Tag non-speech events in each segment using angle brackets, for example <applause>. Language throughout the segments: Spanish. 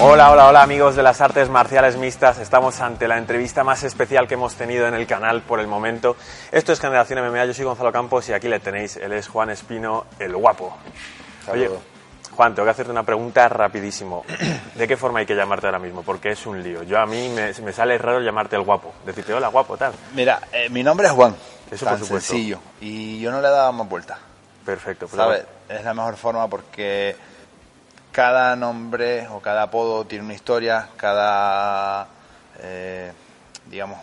Hola, hola, hola amigos de las artes marciales mixtas. Estamos ante la entrevista más especial que hemos tenido en el canal por el momento. Esto es Generación MMA, yo soy Gonzalo Campos y aquí le tenéis, él es Juan Espino, el guapo. Oye, Juan, tengo que hacerte una pregunta rapidísimo. ¿De qué forma hay que llamarte ahora mismo? Porque es un lío. Yo a mí me, me sale raro llamarte el guapo. Decirte, hola, guapo, tal. Mira, eh, mi nombre es Juan. Eso tan por supuesto. sencillo. Y yo no le daba más vuelta. Perfecto. pero- ¿Sabes? Es la mejor forma porque cada nombre o cada apodo tiene una historia, cada, eh, digamos,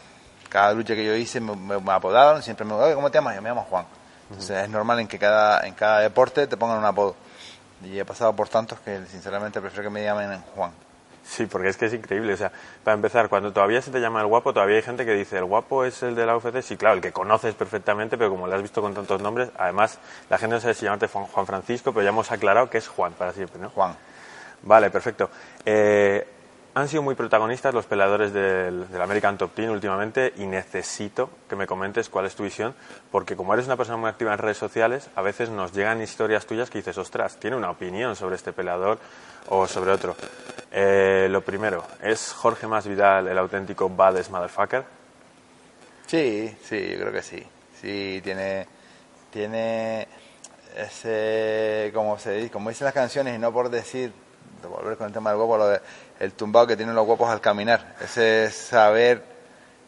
cada lucha que yo hice me, me- apodaron, siempre me dijeron, ¿cómo te llamas? Yo me llamo Juan. Entonces es normal en que cada, en cada deporte te pongan un apodo. Y he pasado por tantos que sinceramente prefiero que me llamen Juan. Sí, porque es que es increíble. O sea, para empezar, cuando todavía se te llama el guapo, todavía hay gente que dice, ¿el guapo es el de la UFC? Sí, claro, el que conoces perfectamente, pero como lo has visto con tantos nombres, además, la gente no sabe si llamarte Juan Juan Francisco, pero ya hemos aclarado que es Juan para siempre, ¿no? Juan. Vale, perfecto. Eh, han sido muy protagonistas los peleadores del, American Top Team últimamente y necesito que me comentes cuál es tu visión, porque como eres una persona muy activa en redes sociales, a veces nos llegan historias tuyas que dices, ostras, tiene una opinión sobre este peleador o sobre otro. Eh, lo primero, ¿es Jorge Masvidal el auténtico baddest motherfucker? Sí, sí, yo creo que sí. Sí, tiene, tiene ese, como se como dicen las canciones, y no por decir, de volver con el tema del guapo, lo de, el tumbado que tienen los guapos al caminar, ese saber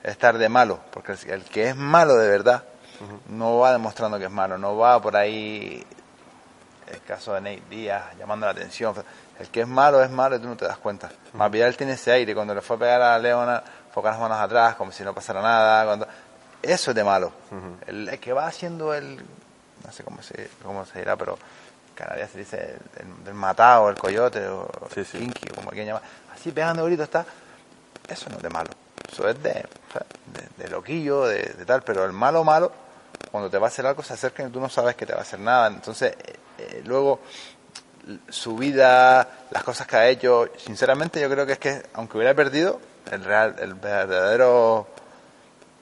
estar de malo, porque el, que es malo de verdad no va demostrando que es malo, no va por ahí, el caso de Nate Díaz, llamando la atención, el que es malo es malo y tú no te das cuenta. Más Vidal tiene ese aire, cuando le fue a pegar a Leona, con las manos atrás, como si no pasara nada, cuando... eso es de malo. el, el que va haciendo el, no sé cómo se, cómo se dirá, pero Canarias se dice el, el- del matado, el coyote, o Sí, sí. kinky, como quien llama, así pegando gritos está, eso no es de malo, eso es de, de, de loquillo, de, de tal, pero el malo malo, cuando te va a hacer algo se acerca y tú no sabes que te va a hacer nada, entonces eh, eh, luego su vida, las cosas que ha hecho, sinceramente yo creo que es que aunque hubiera perdido, el real, el verdadero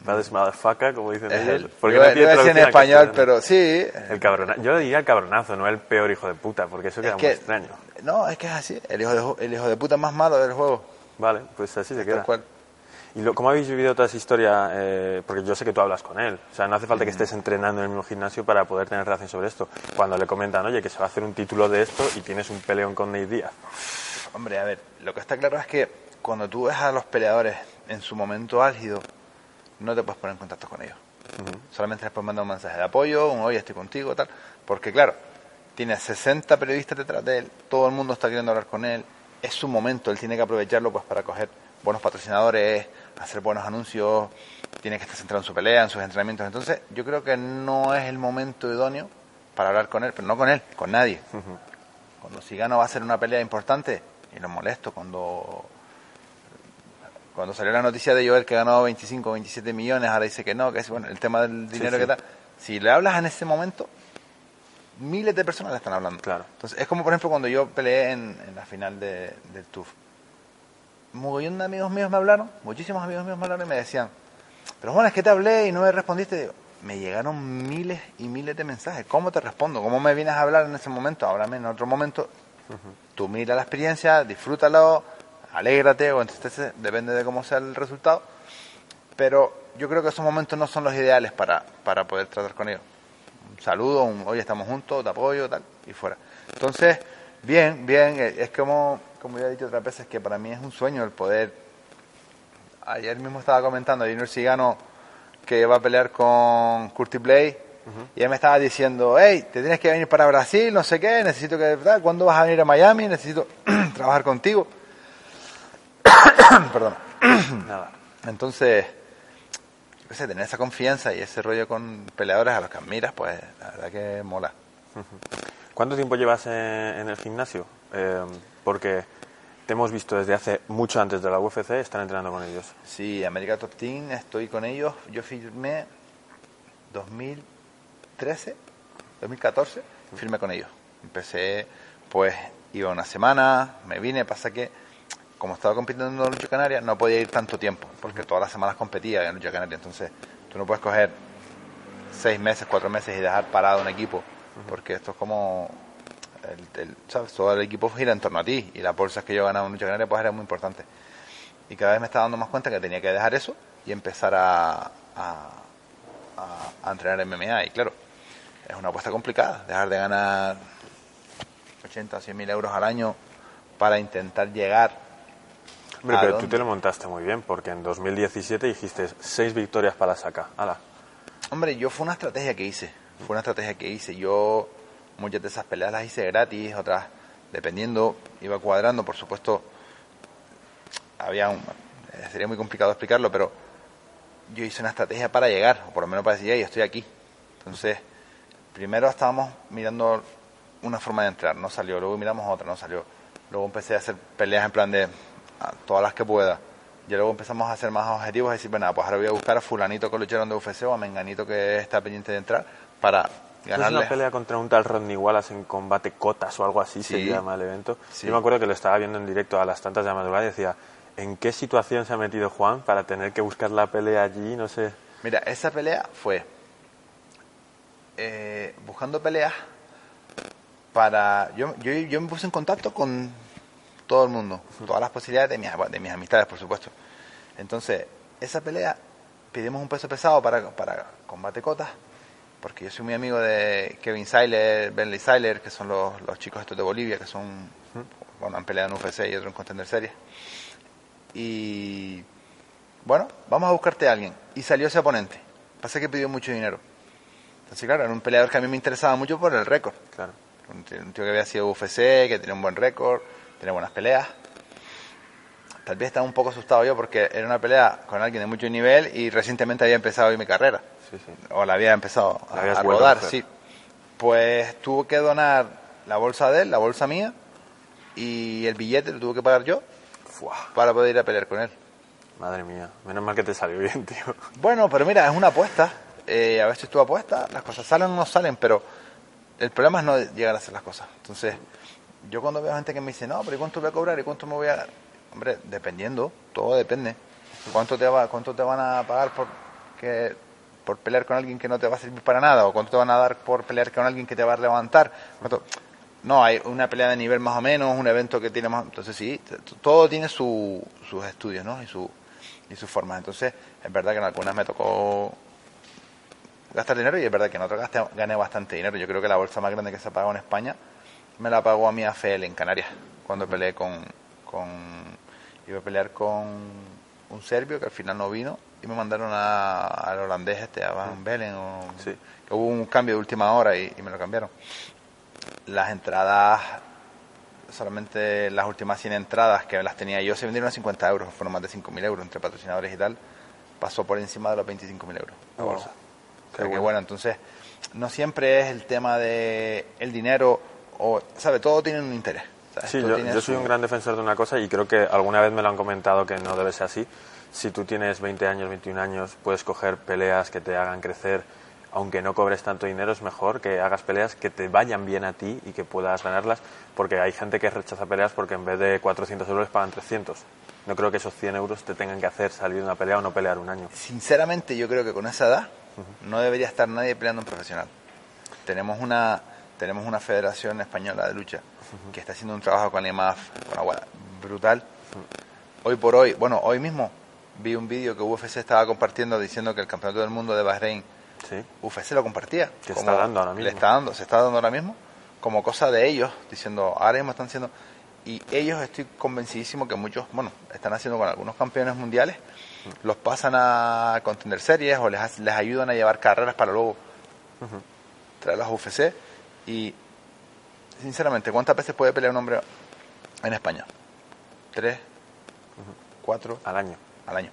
Baddest motherfucker, como dicen ellos. el, Porque no tiene en español, pero sí, El cabrona- Yo diría el cabronazo, no el peor hijo de puta, porque eso queda es muy extraño. no, es que es así, el hijo de, el hijo de puta más malo del juego, Vale, pues así se queda. tal cual. ¿Y lo- cómo habéis vivido toda esa historia? Eh, porque yo sé que tú hablas con él. O sea, no hace falta que estés entrenando en el mismo gimnasio para poder tener relación sobre esto. Cuando le comentan, oye, que se va a hacer un título de esto y tienes un peleón con Nate Díaz. Hombre, a ver, lo que está claro es que cuando tú ves a los peleadores en su momento álgido, no te puedes poner en contacto con ellos. Solamente les puedes mandar un mensaje de apoyo, un oye, estoy contigo, tal. Porque claro, tiene 60 periodistas detrás de él, todo el mundo está queriendo hablar con él, es su momento, él tiene que aprovecharlo pues para coger buenos patrocinadores, hacer buenos anuncios, tiene que estar centrado en su pelea, en sus entrenamientos. Entonces, yo creo que no es el momento idóneo para hablar con él, pero no con él, con nadie. Cuando Sigano va a hacer una pelea importante, y lo molesto cuando cuando salió la noticia de Joel que ganó 25 o 27 millones, ahora dice que no, que es bueno, el tema del dinero sí. que da. Si le hablas en ese momento, miles de personas le están hablando. Claro. Entonces, es como por ejemplo cuando yo peleé en, en la final de, del TUF. Un mogollón de amigos míos me hablaron, muchísimos amigos míos me hablaron y me decían, pero bueno, es que te hablé y no me respondiste. Digo, me llegaron miles y miles de mensajes. ¿Cómo te respondo? ¿Cómo me vienes a hablar en ese momento? Háblame en otro momento. Tú mira la experiencia, disfrútalo, alégrate o entristece, depende de cómo sea el resultado. Pero yo creo que esos momentos no son los ideales para, para poder tratar con ellos. Un saludo, un hoy estamos juntos, te apoyo, tal, y fuera. Entonces, bien, bien, eh, es como, como ya he dicho otras veces, que para mí es un sueño el poder. Ayer mismo estaba comentando a Junior Sigano que va a pelear con Curtis Blade. Y él me estaba diciendo, hey, te tienes que venir para Brasil, no sé qué, necesito que. ¿cuándo vas a venir a Miami? Necesito <clears throat> trabajar contigo. <coughs> Perdón. <coughs> Nada. Entonces, tener esa confianza y ese rollo con peleadores a los que admiras, pues la verdad que mola. ¿Cuánto tiempo llevas en, en el gimnasio? Eh, porque te hemos visto desde hace mucho antes de la UFC estar entrenando con ellos. Sí, América Top Team, estoy con ellos. Yo firmé 2013, 2014, firmé con ellos. Empecé, pues, iba una semana, me vine, pasa que, como estaba compitiendo en Lucha Canaria, no podía ir tanto tiempo, porque todas las semanas competía en Lucha Canaria. Entonces, tú no puedes coger seis meses, cuatro meses y dejar parado un equipo, porque esto es como el, el- ¿sabes? todo el equipo gira en torno a ti y las bolsas que yo ganaba en Lucha Canaria pues era muy importante. Y cada vez me estaba dando más cuenta que tenía que dejar eso y empezar a, a, a- entrenar MMA. Y claro, es una apuesta complicada, dejar de ganar 80 o 100 mil euros al año para intentar llegar Hombre, ¿A pero tú te lo montaste muy bien, porque en 2017 dijiste seis victorias para la saca. Ala. Hombre, yo fue una estrategia que hice. Fue una estrategia que hice. Yo muchas de esas peleas las hice gratis, otras dependiendo, iba cuadrando, por supuesto. Había un, eh, sería muy complicado explicarlo, pero yo hice una estrategia para llegar, o por lo menos para decir, hey, estoy aquí. Entonces, primero estábamos mirando una forma de entrar, no salió. Luego miramos otra, no salió. Luego empecé a hacer peleas en plan de todas las que pueda. Y luego empezamos a hacer más objetivos, y decir, bueno, pues ahora voy a buscar a fulanito que lucharon de UFC o a menganito que está pendiente de entrar para ¿Es ganarle. una pelea contra un tal Rodney Wallace en combate cotas o algo así se Sí. llama el evento? Sí. Yo me acuerdo que lo estaba viendo en directo a las tantas de la madrugada y decía, ¿en qué situación se ha metido Juan para tener que buscar la pelea allí? No sé. Mira, esa pelea fue eh, buscando peleas para... Yo, yo, yo me puse en contacto con todo el mundo, todas las posibilidades de mis, de mis amistades, por supuesto. Entonces, esa pelea, pedimos un peso pesado para, para combate cotas, porque yo soy muy amigo de Kevin Seiler, Bentley Seiler, que son los, los chicos estos de Bolivia, que son, bueno, han peleado en UFC y otro en Contender Series. Y bueno, vamos a buscarte a alguien. Y salió ese oponente. Pasa que pidió mucho dinero. Entonces, claro, era un peleador que a mí me interesaba mucho por el récord. Claro. Un tío, un tío que había sido UFC, que tenía un buen récord, tenía buenas peleas. Tal vez estaba un poco asustado yo porque era una pelea con alguien de mucho nivel y recientemente había empezado hoy mi carrera. Sí, sí. O la había empezado La a, a a rodar, coger. sí. Pues tuvo que donar la bolsa de él, la bolsa mía, y el billete lo tuve que pagar yo para poder ir a pelear con él. madre mía. Menos mal que te salió bien, <laughs> tío. Bueno, pero mira, es una apuesta. Eh, a veces tú apuestas, las cosas salen o no salen, pero el problema es no llegar a hacer las cosas. Entonces, yo cuando veo gente que me dice, no, pero ¿y cuánto voy a cobrar? ¿Y cuánto me voy a...? Hombre, dependiendo, todo depende. ¿Cuánto te, va, cuánto te van a pagar por, que, por pelear con alguien que no te va a servir para nada? ¿O cuánto te van a dar por pelear con alguien que te va a levantar? No, hay una pelea de nivel más o menos, un evento que tiene más... Entonces sí, todo tiene su, sus estudios, ¿no? Y, su, y sus formas. Entonces, es verdad que en algunas me tocó gastar dinero y es verdad que en otras gané bastante dinero. Yo creo que la bolsa más grande que se ha pagado en España me la pagó a mi AFL en Canarias, cuando peleé con, con... Iba a pelear con un serbio que al final no vino y me mandaron a- al holandés este, a Van Bellen. O, Sí. que hubo un cambio de última hora y, y me lo cambiaron. Las entradas, solamente las últimas 100 entradas que las tenía yo se vendieron a 50 euros, fueron más de 5.000 euros entre patrocinadores y tal. Pasó por encima de los 25.000 euros la Oh, qué O sea que bueno. bueno, entonces no siempre es el tema de el dinero o, ¿sabe? Todo tiene un interés. Sí, yo, soy un gran defensor de una cosa y creo que alguna vez me lo han comentado que no debe ser así. Si tú tienes 20 años, 21 años, puedes coger peleas que te hagan crecer, aunque no cobres tanto dinero, es mejor que hagas peleas que te vayan bien a ti y que puedas ganarlas, porque hay gente que rechaza peleas porque en vez de 400 euros pagan 300. No creo que esos 100 euros te tengan que hacer salir de una pelea o no pelear un año. Sinceramente, yo creo que con esa edad no debería estar nadie peleando en profesional. Tenemos una tenemos una federación española de lucha que está haciendo un trabajo con IMAF, con Aguada, brutal. Hoy por hoy, bueno, hoy mismo vi un vídeo que UFC estaba compartiendo diciendo que el campeonato del mundo de Bahrein Sí, UFC lo compartía. Que está dando ahora Le mismo. está dando, se está dando ahora mismo, como cosa de ellos, diciendo, ahora mismo están haciendo. Y ellos estoy convencidísimo que muchos, bueno, están haciendo con algunos campeones mundiales, los pasan a contender series o les, les ayudan a llevar carreras para luego traerlas a UFC. Y, sinceramente, ¿cuántas veces puede pelear un hombre en España? ¿Tres? ¿Cuatro? al año. Al año.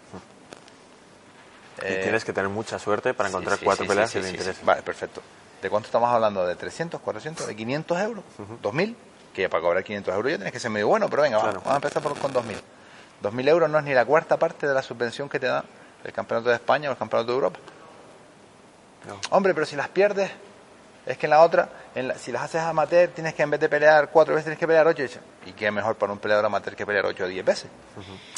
Y Eh, tienes que tener mucha suerte para encontrar sí, cuatro sí, peleas que te interesen. Vale, perfecto. ¿De cuánto estamos hablando? ¿De 300, 400, de 500 euros? ¿2000? Que para cobrar 500 euros ya tienes que ser medio bueno, pero venga, va, Claro. vamos a empezar por, con 2000. 2000 euros no es ni la cuarta parte de la subvención que te da el Campeonato de España o el Campeonato de Europa. No. Hombre, pero si las pierdes, es que en la otra, en la- si las haces amateur, tienes que en vez de pelear cuatro veces, tienes que pelear ocho. Y dice, ¿Y qué es mejor para un peleador amateur que pelear ocho o diez veces?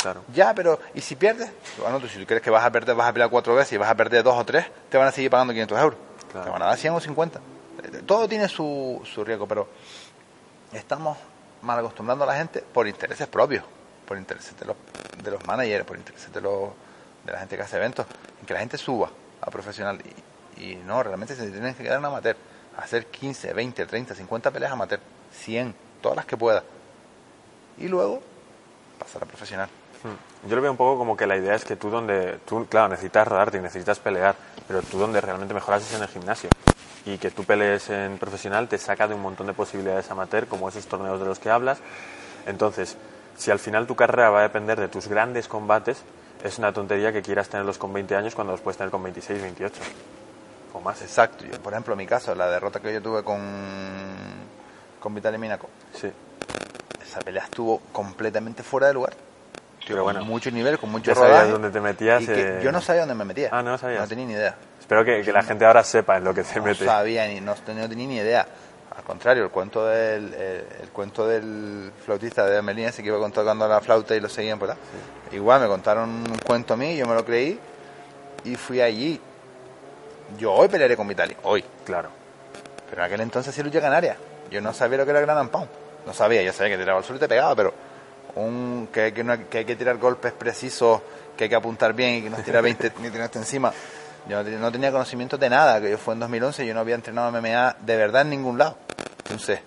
Claro. Ya, pero ¿y si pierdes? Bueno, tú si tú crees que vas a perder, vas a pelear cuatro veces y vas a perder dos o tres, te van a seguir pagando 500 euros. Claro. Te van a dar 100 o 50. Eh, Todo tiene su, su riesgo, pero estamos mal acostumbrando a la gente por intereses propios, por intereses de los, de los managers, por intereses de, los, de la gente que hace eventos, en que la gente suba a profesional. Y, y no, realmente se tienen que quedar en amateur, hacer 15, 20, 30, 50 peleas amateur, 100, todas las que pueda. Y luego pasar a profesional. Hmm. Yo lo veo un poco como que la idea es que tú donde, tú, claro, necesitas rodarte y necesitas pelear, pero tú donde realmente mejoras es en el gimnasio. Y que tú pelees en profesional te saca de un montón de posibilidades amateur, como esos torneos de los que hablas. Entonces, si al final tu carrera va a depender de tus grandes combates, es una tontería que quieras tenerlos con 20 años cuando los puedes tener con 26, 28 o más. Exacto. Yo, por ejemplo, en mi caso, la derrota que yo tuve con, con Vitaly Minaco, Sí, esa pelea estuvo completamente fuera de lugar. pero con bueno, mucho nivel, con mucho ya sabías rodaje. dónde te metías. y que eh, Yo no sabía dónde me metía. Ah, no sabías. No tenía ni idea. Espero que, que la gente ahora sepa en lo que te No sabía ni, no, tenía- no tenía ni idea. Al contrario, el cuento del, el, el cuento del flautista de Amelín, ese que iba tocando la flauta y lo seguían por ahí. Igual me contaron un cuento a mí, yo me lo creí y fui allí. Yo hoy pelearé con Vitali, hoy. Claro. Pero en aquel entonces sí lucha canaria. Yo no sabía lo que era el Gran Pound. No sabía, yo sabía que tiraba al sur y te pegaba, pero un, que, que, no- que hay que tirar golpes precisos, que hay que apuntar bien y que no tira 20 <laughs> ni tirarte encima. Yo no, tenía- no tenía conocimiento de nada, que yo fue en 2011 y yo no había entrenado MMA de verdad en ningún lado. Entonces,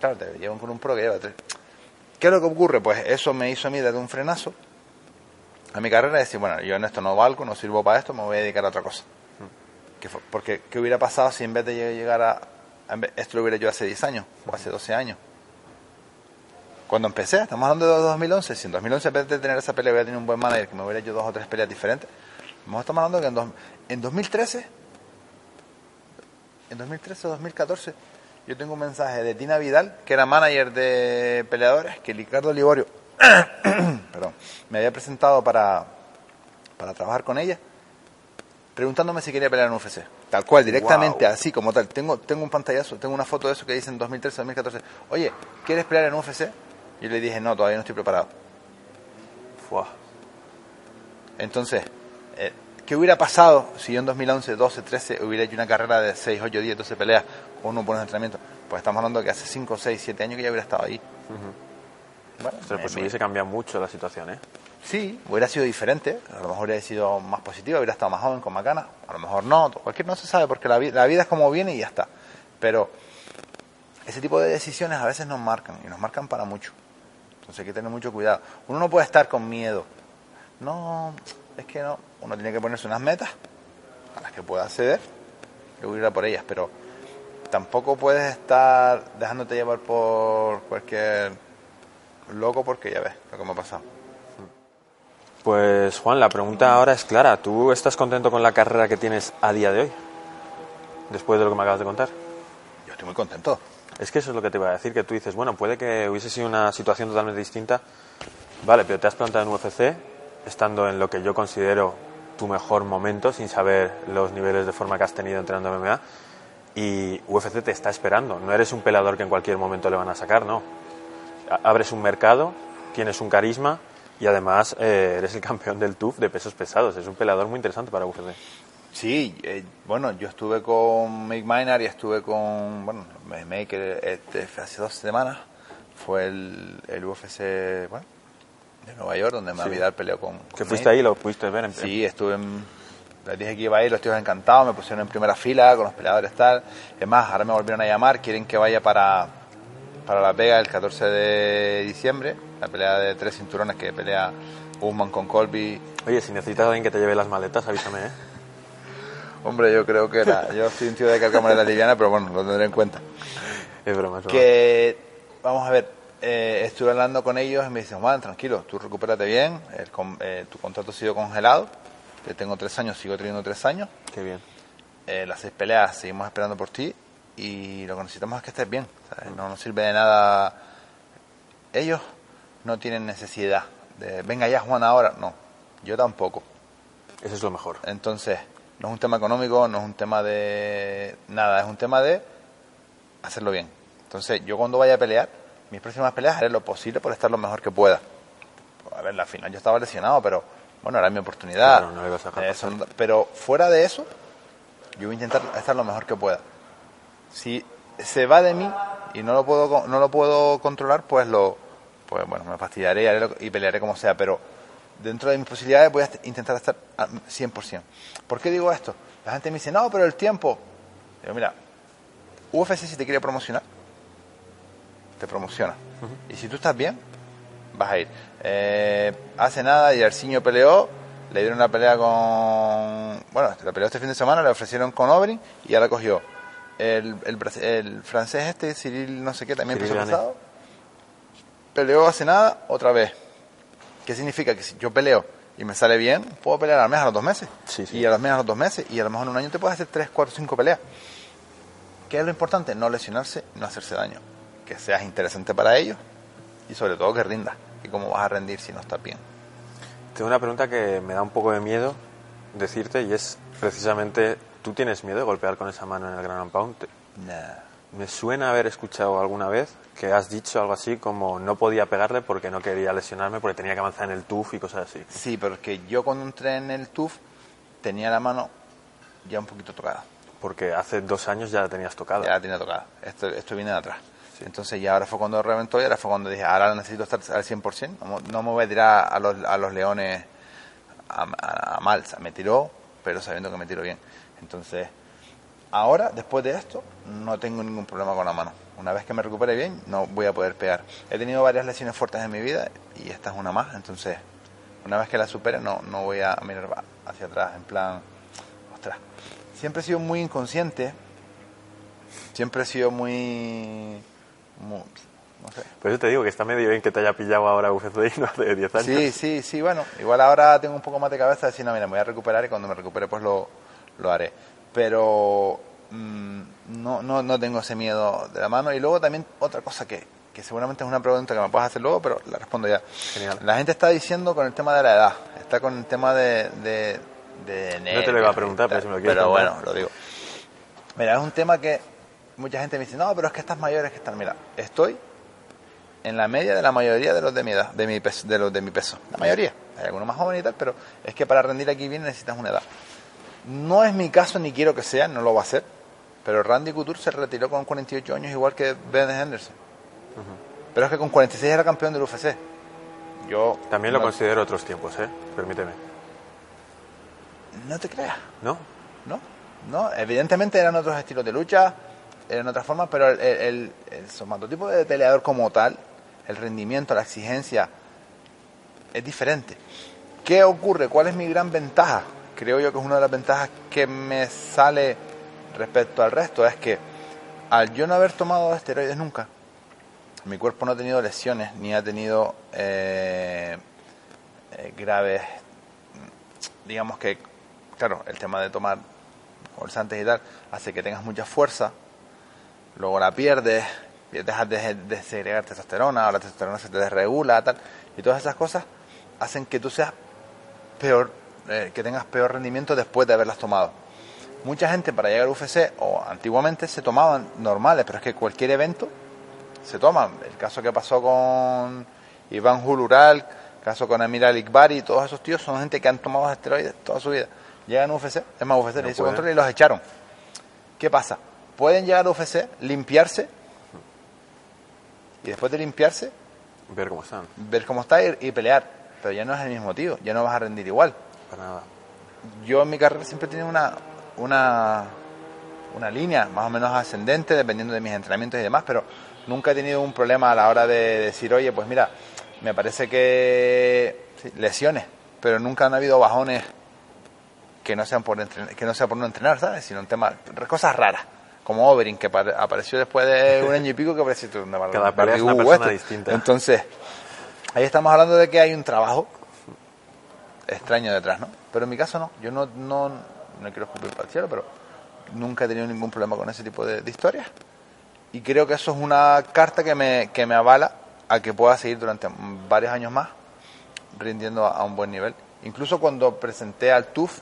claro, te llevan con un pro que lleva tres. ¿Qué es lo que ocurre? Pues eso me hizo a mí darle un frenazo a mi carrera y decir, bueno, yo en esto no valgo, no sirvo para esto, me voy a dedicar a otra cosa. Que porque, ¿qué hubiera pasado si en vez de llegar a... esto lo hubiera yo hace 10 años o hace 12 años? Cuando empecé, estamos hablando de 2011, si en 2011 en vez de tener esa pelea hubiera tenido un buen manager que me hubiera hecho dos o tres peleas diferentes, mejor estamos hablando que en, dos- en 2013, en 2013 o 2014, yo tengo un mensaje de Tina Vidal, que era manager de peleadores, que Ricardo Liborio, <coughs> perdón, me había presentado para, para trabajar con ella, preguntándome si quería pelear en UFC. Tal cual, directamente, Wow. así como tal. Tengo, tengo un pantallazo, tengo una foto de eso que dice en 2013, 2014. Oye, ¿quieres pelear en UFC? Yo le dije, no, todavía no estoy preparado. Fuah. Entonces, eh, ¿qué hubiera pasado si yo en 2011, 12, 13 hubiera hecho una carrera de 6, 8, 10, 12 peleas con unos buenos entrenamientos? Pues estamos hablando que hace 5, 6, 7 años que ya hubiera estado ahí. Bueno, Ostras, me- pues me- hubiese cambiado mucho la situación, ¿eh? Sí, hubiera sido diferente, a lo mejor hubiera sido más positiva, hubiera estado más joven, con más ganas, a lo mejor no, cualquier no se sabe porque la, la vida es como viene y ya está. Pero ese tipo de decisiones a veces nos marcan y nos marcan para mucho. Entonces hay que tener mucho cuidado. Uno no puede estar con miedo. No, es que no. Uno tiene que ponerse unas metas a las que pueda acceder y luego ir a por ellas, pero tampoco puedes estar dejándote llevar por cualquier loco porque ya ves lo que me ha pasado. Pues Juan, la pregunta ahora es clara. ¿Tú estás contento con la carrera que tienes a día de hoy? Después de lo que me acabas de contar. Yo estoy muy contento. Es que eso es lo que te iba a decir, que tú dices, bueno, puede que hubiese sido una situación totalmente distinta. Vale, pero te has plantado en UFC, estando en lo que yo considero tu mejor momento, sin saber los niveles de forma que has tenido entrenando MMA. Y UFC te está esperando. No eres un peleador que en cualquier momento le van a sacar, no. Abres un mercado, tienes un carisma y además eh, eres el campeón del TUF de pesos pesados. Es un peleador muy interesante para UFC. Sí, eh, bueno, yo estuve con Make Minor y estuve con, bueno, Make este, hace dos semanas. Fue el, el UFC, bueno, de Nueva York, donde Sí. Mavidal peleó con... Que con fuiste Nate. ahí lo pudiste ver en Sí, estuve en... Les dije que iba a ir, los tíos encantados, me pusieron en primera fila con los peleadores tal. Es más, ahora me volvieron a llamar, quieren que vaya para, para Las Vegas el 14 de diciembre, la pelea de tres cinturones que pelea Usman con Colby. Oye, si necesitas a alguien que te lleve las maletas, avísame, ¿eh? <laughs> Hombre, yo creo que era, yo soy un tío de carga moneda liviana, pero bueno, lo tendré en cuenta. Es broma, es. Que, vamos a ver, eh, estuve hablando con ellos y me dicen, Juan, tranquilo, tú recupérate bien, el eh, tu contrato ha sido congelado, te tengo tres años, sigo teniendo tres años, Qué bien. eh, las seis peleas seguimos esperando por ti y lo que necesitamos es que estés bien. ¿sabes? No nos sirve de nada. Ellos no tienen necesidad de, venga ya Juan ahora. No, yo tampoco. Eso es lo mejor. Entonces, no es un tema económico, no es un tema de nada, es un tema de hacerlo bien. Entonces, yo cuando vaya a pelear, mis próximas peleas haré lo posible por estar lo mejor que pueda. A ver, la final yo estaba lesionado, pero bueno, era mi oportunidad. Claro, no le ibas a dejar Eh, pero fuera de eso, yo voy a intentar estar lo mejor que pueda. Si se va de mí y no lo puedo no lo puedo controlar, pues lo pues bueno, me fastidiaré y, haré lo- y pelearé como sea, pero dentro de mis posibilidades voy a intentar estar al 100%. ¿Por qué digo esto? La gente me dice, "No, pero el tiempo." Digo, mira, UFC si te quiere promocionar, te promociona. Y si tú estás bien, vas a ir. Eh, hace nada y Arciño peleó, le dieron una pelea con. Bueno, la peleó este fin de semana, le ofrecieron con Obrin y ya la cogió. El, el, bra- el francés este, Cyril no sé qué, también pesado, peleó hace nada otra vez. ¿Qué significa? Que si yo peleo y me sale bien, puedo pelear al mes a los dos meses. Sí, sí. Y a los meses a los dos meses. Y a lo mejor en un año te puedes hacer tres, cuatro, cinco peleas. ¿Qué es lo importante? No lesionarse, no hacerse daño. Que seas interesante para ellos y sobre todo que rindas. ¿Y cómo vas a rendir si no estás bien? Tengo una pregunta que me da un poco de miedo decirte y es precisamente, ¿tú tienes miedo de golpear con esa mano en el Grand Pound? Nah. Me suena haber escuchado alguna vez que has dicho algo así como no podía pegarle porque no quería lesionarme porque tenía que avanzar en el TUF y cosas así. Sí, porque yo cuando entré en el TUF tenía la mano ya un poquito tocada. Porque hace dos años ya la tenías tocada. Ya la tenía tocada. Esto, esto viene de atrás. Entonces ya ahora fue cuando reventó y ahora fue cuando dije, ahora necesito estar al 100%. No, no me voy a tirar a los, a los leones a, a, a mal. Me tiró, pero sabiendo que me tiró bien. Entonces, ahora, después de esto, no tengo ningún problema con la mano. Una vez que me recupere bien, no voy a poder pegar. He tenido varias lesiones fuertes en mi vida y esta es una más. Entonces, una vez que la supere, no, no voy a mirar hacia atrás, en plan, ostras. Siempre he sido muy inconsciente siempre he sido muy, muy- no sé. Por eso te digo que está medio bien que te haya pillado ahora UFC no hace 10 años. Sí, sí, sí, bueno, igual ahora tengo un poco más de cabeza de decir, no, mira, me voy a recuperar y cuando me recupere pues lo, lo haré. Pero mm, no, no, no tengo ese miedo de la mano. Y luego también otra cosa que, que seguramente es una pregunta que me puedes hacer luego, pero la respondo ya. Genial. La gente está diciendo con el tema de la edad, está con el tema de... de, de No te lo iba a preguntar, pero si me lo quieres Pero contar. bueno, lo digo. Mira, es un tema que mucha gente me dice, no, pero es que estás mayor, es que estás... Mira, estoy en la media de la mayoría de los de mi edad, de mi peso, de los de mi peso. La mayoría. Hay algunos más jóvenes y tal, pero es que para rendir aquí bien necesitas una edad. No es mi caso ni quiero que sea, no lo va a ser. Pero Randy Couture se retiró con 48 años igual que Ben Henderson. Pero es que con 46 era campeón del UFC. Yo También lo no, considero otros tiempos, ¿eh? Permíteme. no te creas. ¿No? ¿no? ¿no? Evidentemente eran otros estilos de lucha, eran otras formas, pero el, el- el somatotipo de peleador como tal, el rendimiento, la exigencia, es diferente. ¿Qué ocurre? ¿Cuál es mi gran ventaja? Creo yo que es una de las ventajas que me sale respecto al resto, es que al yo no haber tomado esteroides nunca, mi cuerpo no ha tenido lesiones, ni ha tenido eh, eh, graves digamos que, claro, el tema de tomar bolsantes y tal hace que tengas mucha fuerza, luego la pierdes, dejas de, de segregar testosterona, o la testosterona se te desregula, tal, y todas esas cosas hacen que tú seas peor, eh, que tengas peor rendimiento después de haberlas tomado. Mucha gente para llegar al UFC, o antiguamente se tomaban normales, pero es que cualquier evento se toman. El caso que pasó con Iván Hulural, caso con Amir Alikbari, todos esos tíos son gente que han tomado esteroides toda su vida. Llegan a UFC, es más, UFC No le hizo control y los echaron. ¿Qué pasa? Pueden llegar a UFC, limpiarse, y después de limpiarse, Ver cómo están. ver cómo está y, y pelear. Pero ya no es el mismo tío, ya no vas a rendir igual Para nada. yo en mi carrera siempre he tenido una, una, una línea más o menos ascendente dependiendo de mis entrenamientos y demás, pero nunca he tenido un problema a la hora de decir, oye, pues mira, me parece que sí, lesiones, pero nunca han habido bajones que no sean por entrenar, que no sea por no entrenar, ¿sabes? Sino un tema, cosas raras, como Overin, que apare- apareció después de un año y pico que parecía una Cada pelea es una barrigudo persona distinta. Entonces, ahí estamos hablando de que hay un trabajo extraño detrás, ¿no? Pero en mi caso no, yo no, no, no quiero escupir para el cielo, pero nunca he tenido ningún problema con ese tipo de, de historias. Y creo que eso es una carta que me, que me avala a que pueda seguir durante varios años más rindiendo a, un buen nivel. Incluso cuando presenté al TUF,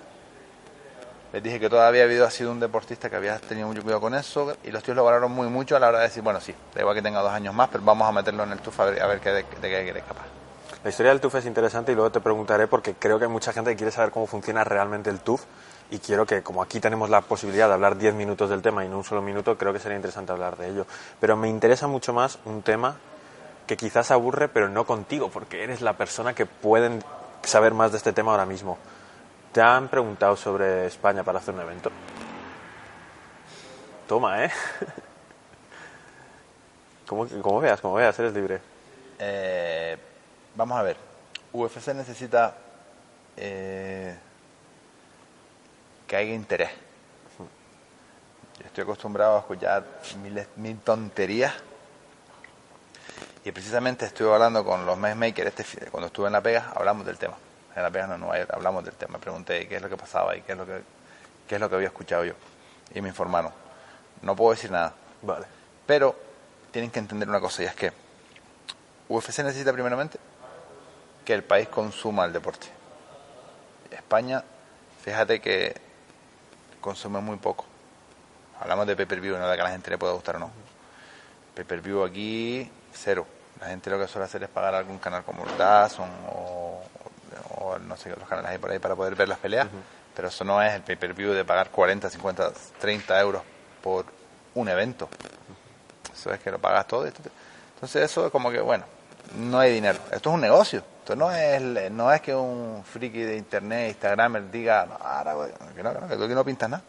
les dije que todavía había sido un deportista que había tenido mucho cuidado con eso y los tíos lo valoraron muy mucho a la hora de decir, bueno, sí, da igual que tenga dos años más, pero vamos a meterlo en el TUF a ver, a ver qué de, qué eres capaz. La historia del TUF es interesante y luego te preguntaré porque creo que hay mucha gente que quiere saber cómo funciona realmente el TUF y quiero que, como aquí tenemos la posibilidad de hablar 10 minutos del tema y no un solo minuto, creo que sería interesante hablar de ello. Pero me interesa mucho más un tema que quizás aburre, pero no contigo, porque eres la persona que pueden saber más de este tema ahora mismo. ¿Te han preguntado sobre España para hacer un evento? Toma, ¿eh? <laughs> Como, como veas, como veas, eres libre. Eh, vamos a ver, UFC necesita eh, que haya interés. Yo estoy acostumbrado a escuchar miles, mil tonterías y precisamente estuve hablando con los matchmakers este, cuando estuve en La Pega, hablamos del tema. En La Pega, no, York, hablamos del tema. Pregunté qué es lo que pasaba y qué es lo que, qué es lo que había escuchado yo. Y me informaron. No puedo decir nada. Vale. Pero tienen que entender una cosa y es que UFC necesita primeramente que el país consuma el deporte. España, fíjate que consume muy poco. Hablamos de pay-per-view, no de que a la gente le pueda gustar o no. Pay-per-view aquí, cero. La gente lo que suele hacer es pagar algún canal como el DAZN o, o no sé qué otros canales hay por ahí para poder ver las peleas. Pero eso no es el pay-per-view de pagar 40, 50, 30 euros por un evento. Eso es que lo pagas todo. Entonces eso es como que, bueno, no hay dinero. Esto es un negocio. Esto no es no es que un friki de internet, Instagramer diga, no, ahora, voy", que no, que no, que tú aquí no pintas nada.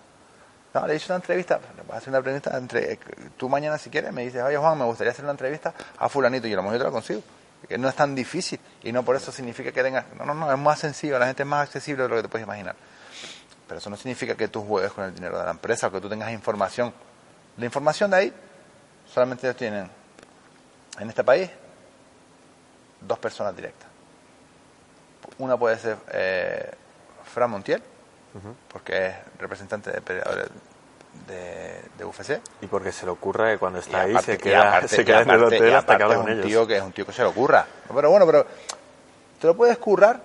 No, le he una entrevista, le voy a hacer una entrevista entre, tú mañana si quieres me dices, oye Juan, me gustaría hacer una entrevista a fulanito y a lo mejor yo te lo consigo. Que no es tan difícil y no por eso significa que tengas, no, no, no, es más sencillo, la gente es más accesible de lo que te puedes imaginar. Pero eso no significa que tú juegues con el dinero de la empresa o que tú tengas información. La información de ahí solamente ellos tienen en este país dos personas directas. Una puede ser eh, Fran Montiel, porque es representante de peleadores de, de UFC. Y porque se le ocurre que cuando está Y ahí aparte- se queda, aparte- se queda en el aparte- hotel hasta que aparte habla con un ellos. tío que es un tío que se lo curra. Pero bueno, pero te lo puedes currar,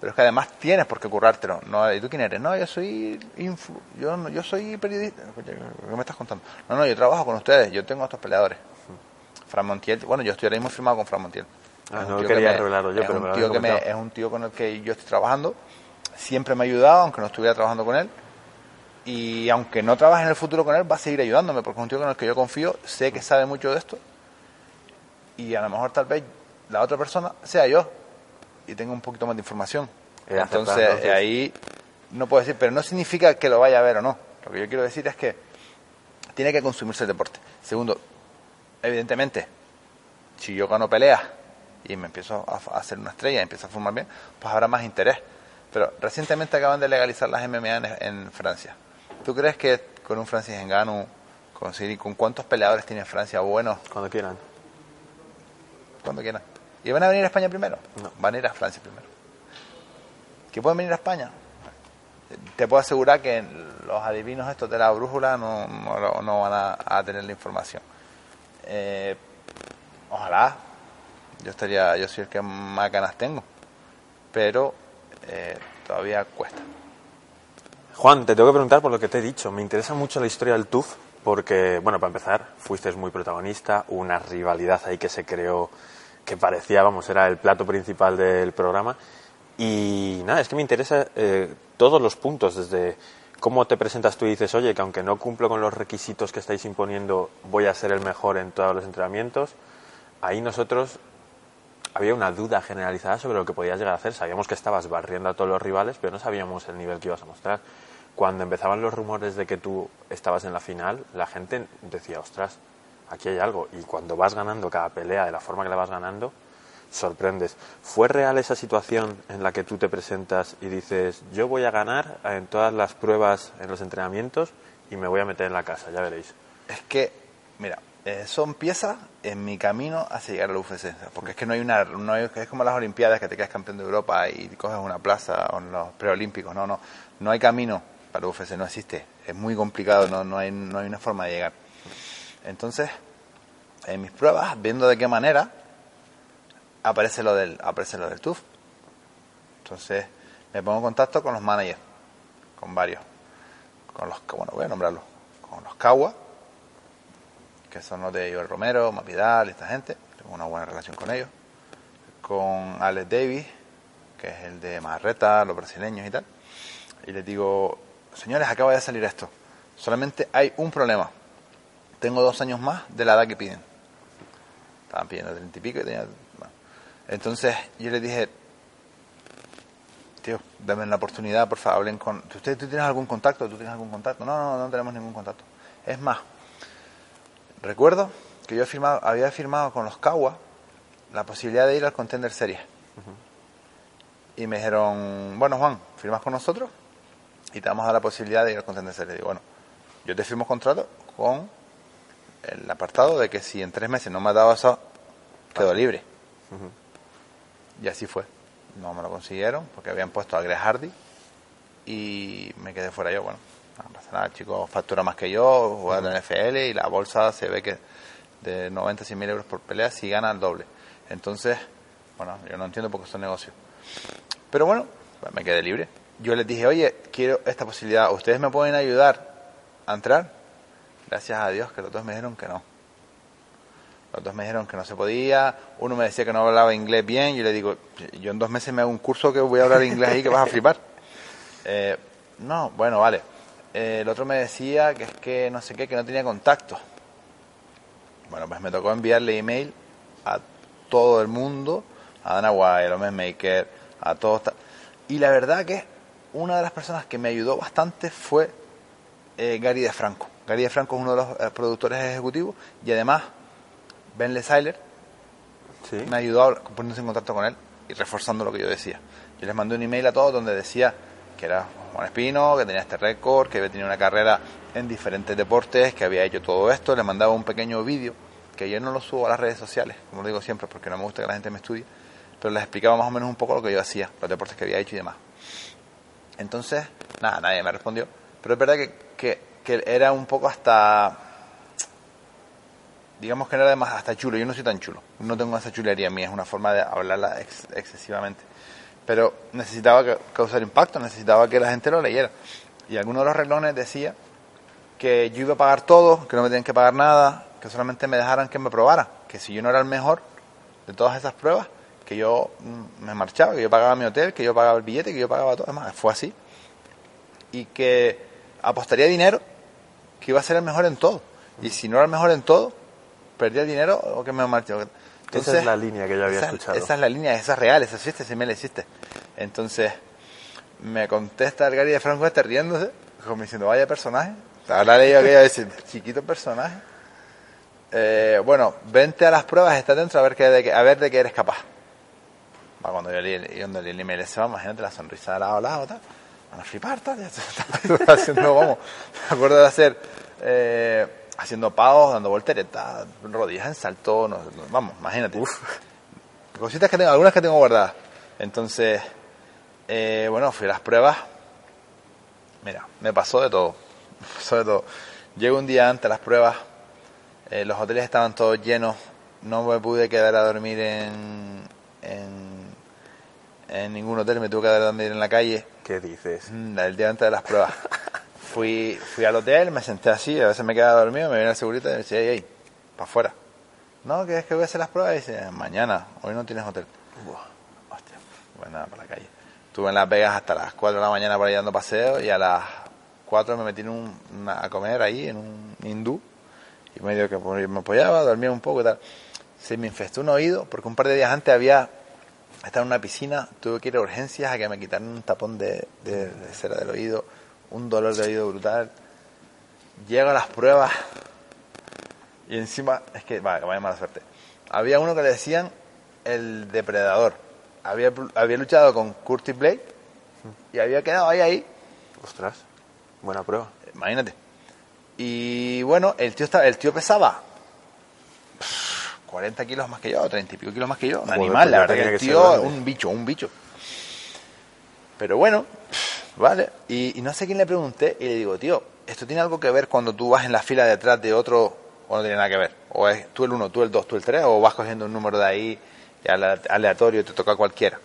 pero es que además tienes por qué currártelo. No, ¿Y tú quién eres? No, yo soy influ, yo, yo soy periodista. ¿Qué me estás contando? No, no, yo trabajo con ustedes, yo tengo a estos peleadores. Fran Montiel, bueno, yo estoy ahora mismo firmado con Fran Montiel. Ah, no quería que revelarlo yo, es pero un me lo tío que me-. Es un tío con el que yo estoy trabajando. Siempre me ha ayudado, aunque no estuviera trabajando con él. Y aunque no trabaje en el futuro con él, va a seguir ayudándome, porque es un tío con el que yo confío, sé que sabe mucho de esto. Y a lo mejor tal vez la otra persona sea yo y tenga un poquito más de información. Eh, entonces, ahí no puedo decir, pero no significa que lo vaya a ver o no. Lo que yo quiero decir es que tiene que consumirse el deporte. Segundo, evidentemente, si yo gano peleas y me empiezo a, hacer una estrella y empiezo a formar bien, pues habrá más interés. Pero recientemente acaban de legalizar las MMA en, en Francia. ¿Tú crees que con un Francis Ngannou, con, Siri- con cuántos peleadores tiene Francia buenos, Cuando quieran. cuando quieran? ¿Y van a venir a España primero? No. Van a ir a Francia primero. ¿Que pueden venir a España? Te puedo asegurar que los adivinos estos de la brújula no, no, van a, a tener la información. Eh, ojalá. Yo estaría, yo soy el que más ganas tengo. Pero eh, todavía cuesta. Juan, te tengo que preguntar por lo que te he dicho. Me interesa mucho la historia del TUF porque, bueno, para empezar, fuiste muy protagonista, una rivalidad ahí que se creó que parecía, vamos, era el plato principal del programa. Y nada, es que me interesa eh, todos los puntos, desde cómo te presentas tú y dices, oye, que aunque no cumplo con los requisitos que estáis imponiendo, voy a ser el mejor en todos los entrenamientos. Ahí nosotros había una duda generalizada sobre lo que podías llegar a hacer. Sabíamos que estabas barriendo a todos los rivales, pero no sabíamos el nivel que ibas a mostrar. Cuando empezaban los rumores de que tú estabas en la final, la gente decía, ostras, aquí hay algo. Y cuando vas ganando cada pelea de la forma que la vas ganando, sorprendes. ¿Fue real esa situación en la que tú te presentas y dices, yo voy a ganar en todas las pruebas, en los entrenamientos, y me voy a meter en la casa, ya veréis? Es que, mira, eh, son piezas en mi camino hacia llegar al UFC. o sea, Porque es que no hay una. No hay- es como las Olimpiadas que te quedas campeón de Europa y coges una plaza o en los preolímpicos. No, no. No hay camino para UFC, no existe. Es muy complicado, no, no, hay, no hay una forma de llegar. Entonces, en mis pruebas, viendo de qué manera, aparece lo del, aparece lo del TUF. Entonces, me pongo en contacto con los managers, con varios. Con los, bueno, voy a nombrarlos. Con los Cagua, que son los de Joel Romero, Mapidal, esta gente. Tengo una buena relación con ellos. Con Alex Davis, que es el de Marreta, los brasileños y tal. Y les digo, señores, acaba de salir esto. Solamente hay un problema. Tengo dos años más de la edad que piden. Estaban pidiendo treinta y pico y tenía... Entonces yo les dije, tío, dame la oportunidad, por favor, hablen con... ¿Usted, ¿Tú tienes algún contacto? ¿Tú tienes algún contacto? No, no, no tenemos ningún contacto. Es más, recuerdo que yo firmado, había firmado con los Kawa la posibilidad de ir al Contender Series. Y me dijeron, bueno Juan, ¿firmas con nosotros? Y te vamos a dar la posibilidad de ir al Contender Series. Digo, bueno, yo te firmo contrato con el apartado de que si en tres meses no me has dado eso, quedo libre. Y así fue. No me lo consiguieron porque habían puesto a Greg Hardy y me quedé fuera yo. Bueno, no pasa nada, el chico factura más que yo, juega en la NFL y la bolsa se ve que de 90 a 100 mil euros por pelea si gana el doble. Entonces, bueno, yo no entiendo por qué son negocios. Pero bueno, me quedé libre. Yo les dije, oye, quiero esta posibilidad, ¿ustedes me pueden ayudar a entrar? Gracias a Dios que los dos me dijeron que no. Los dos me dijeron que no se podía. Uno me decía que no hablaba inglés bien. Yo le digo, yo en dos meses me hago un curso que voy a hablar inglés ahí que vas a flipar. <laughs> Eh, no, bueno, vale. Eh, el otro me decía que es que no sé qué, que no tenía contacto. Bueno, pues me tocó enviarle email a todo el mundo, a Dana White, a Maker, a todos. Y la verdad que una de las personas que me ayudó bastante fue eh, Gary De Franco. Gary De Franco es uno de los eh, productores ejecutivos y además Ben Lesailer Sí. me ayudó poniéndose en contacto con él y reforzando lo que yo decía. Yo les mandé un email a todos donde decía que era Juan Espino, que tenía este récord, que había tenido una carrera en diferentes deportes, que había hecho todo esto. Les mandaba un pequeño vídeo, que yo no lo subo a las redes sociales, como lo digo siempre, porque no me gusta que la gente me estudie, pero les explicaba más o menos un poco lo que yo hacía, los deportes que había hecho y demás. Entonces, nada, nadie me respondió. Pero es verdad que, que, que era un poco hasta digamos que no era además hasta chulo. Yo no soy tan chulo. No tengo esa chulería mía. Es una forma de hablarla ex- excesivamente. Pero necesitaba ca- causar impacto, necesitaba que la gente lo leyera. Y alguno de los reglones decía que yo iba a pagar todo, que no me tenían que pagar nada, que solamente me dejaran que me probara. Que si yo no era el mejor de todas esas pruebas, que yo mm, me marchaba, que yo pagaba mi hotel, que yo pagaba el billete, que yo pagaba todo. Además, fue así. Y que apostaría dinero que iba a ser el mejor en todo. Y si no era el mejor en todo, perdía el dinero o que me Esa es la línea que yo había esa, escuchado. Esa es la línea, esa es real, esa existe, ese email existe. Entonces, me contesta el Gary de Franco este riéndose, como diciendo, vaya personaje. Ahora leí aquello de ese chiquito personaje. Eh, bueno, vente a las pruebas, está dentro a ver, qué, de, qué- a ver de qué eres capaz. Va, cuando yo leí, el- cuando leí el email ese, imagínate la sonrisa de lado a lado, tal. Van a flipar, tal. Ya <laughs> haciendo, vamos, me acuerdo de hacer, eh, haciendo pagos, dando volteretas, rodillas en salto, no- no- vamos, imagínate. Cositas que tengo, algunas que tengo guardadas. Entonces, eh, bueno, fui a las pruebas. Mira, me pasó de todo. <laughs> Me pasó de todo. Llego un día antes a las pruebas. eh, los hoteles estaban todos llenos. No me pude quedar a dormir en, en, en ningún hotel. Me tuve que quedar a dormir en la calle. ¿Qué dices? Mm, El día antes de las pruebas. <laughs> Fui, fui al hotel, me senté así, a veces me quedaba dormido, me viene el segurito y me decía, ey, ey, para afuera. No, que es que voy a hacer las pruebas y dice, mañana, hoy no tienes hotel. Buah, hostia, pues nada, para la calle. Estuve en Las Vegas hasta las 4 de la mañana por ahí dando paseo y a las 4 me metí en un, una- a comer ahí en un hindú y medio que me apoyaba, dormía un poco y tal. Se me infestó un oído porque un par de días antes había estaba en una piscina, tuve que ir a urgencias a que me quitaran un tapón de, de- de cera del oído, un dolor de oído brutal. Llego a las pruebas y encima, es que, vaya, vaya mala suerte. Había uno que le decían el depredador. Había, había luchado con Curtis Blade y había quedado ahí, ahí, Ostras, buena prueba. imagínate. Y bueno, el tío, estaba, el tío pesaba 40 kilos más que yo, 30 y pico kilos más que yo. Un animal, pues la verdad que el tío, un bicho, un bicho. Pero bueno, vale. Y, no sé quién le pregunté y le digo, tío, ¿esto tiene algo que ver cuando tú vas en la fila detrás de otro o no tiene nada que ver? ¿O es tú el 1, tú el 2, tú el 3 o vas cogiendo un número de ahí aleatorio y te toca cualquiera?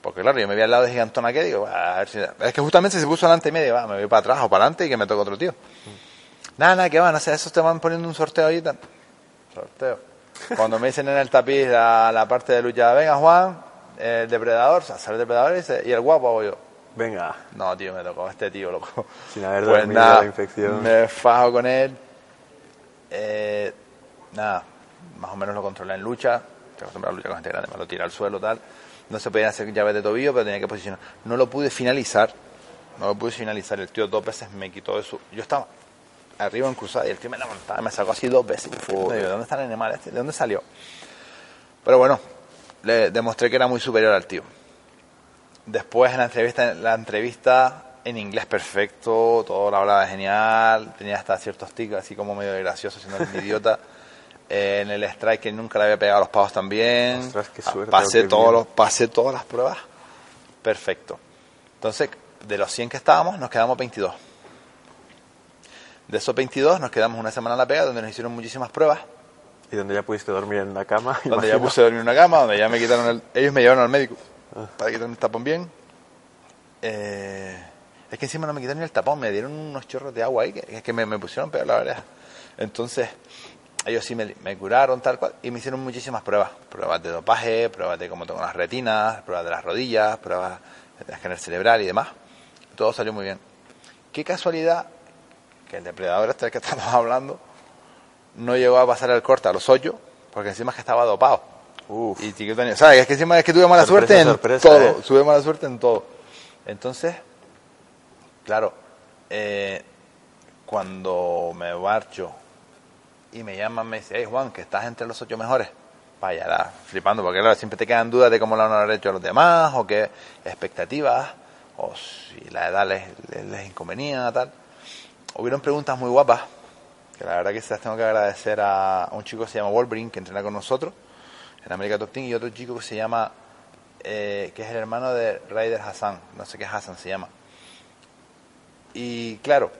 Porque claro, yo me vi al lado de Gigantón aquel y digo, "Va, a ver si... Es que justamente se puso delante y medio, va, me voy para atrás o para adelante y que me toca otro tío. Nada, nada, que van, no sé, esos te van poniendo un sorteo tal. Sorteo. Cuando me dicen en el tapiz la, parte de lucha, venga Juan, el depredador, o sea, sale el depredador y, dice, y el guapo hago yo. Venga, No, tío, me tocó este tío, loco. sin haber Pues dormido nada, la infección. me fajo con él. Eh, nada, más o menos lo controlé en lucha. Estoy acostumbrado a luchar con gente grande, me lo tira al suelo, tal. No se podían hacer llaves de tobillo, pero tenía que posicionar. No lo pude finalizar. No lo pude finalizar. El tío dos veces me quitó de su. Yo estaba arriba en cruzada y el tío me levantaba, me sacó así dos veces. Digo, ¿De dónde está el animal este? ¿De dónde salió? Pero bueno, le demostré que era muy superior al tío. Después en la entrevista, la entrevista en inglés perfecto, todo lo hablaba genial, tenía hasta ciertos tics así como medio gracioso, siendo un idiota. <laughs> Eh, en el strike que nunca le había pegado a los pavos también. Ostras, qué suerte, pasé, qué todos los, pasé todas las pruebas. Perfecto. Entonces, de los 100 que estábamos, nos quedamos 22. De esos 22 nos quedamos una semana en la pega donde nos hicieron muchísimas pruebas Y donde ya pudiste dormir en la cama. <laughs> donde ya imagino. puse a dormir en una cama, donde ya me quitaron el, ellos me llevaron al médico para quitarme el tapón bien. Eh, es que encima no me quitaron ni el tapón, me dieron unos chorros de agua ahí que, que- me, pusieron peor la verdad. Entonces, ellos sí me, me curaron tal cual y me hicieron muchísimas pruebas. Pruebas de dopaje, pruebas de cómo tengo las retinas, pruebas de las rodillas, pruebas de escáner cerebral y demás. Todo salió muy bien. Qué casualidad que el depredador este del que <laughs> estamos hablando no llegó a pasar el corte a los ocho, porque encima es que estaba dopado. Uf. Y Chiquito tenía- ¿sabes? Es que encima es que tuve mala Sorpresa, suerte en sorpresa, todo. ¿eh? Tuve mala suerte en todo. Entonces, claro, eh, cuando me marcho y me llaman, me dice, hey Juan, que estás entre los ocho mejores. Vaya, la- flipando, porque claro, siempre te quedan dudas de cómo lo han hecho los demás, o qué expectativas, o si la edad les, les, les inconvenía, tal. Hubieron preguntas muy guapas, que la verdad que se las tengo que agradecer a un chico que se llama Wolverine, que entrena con nosotros en América Top y otro chico que se llama, eh, que es el hermano de Ryder Hassan, no sé qué Hassan se llama. Y claro,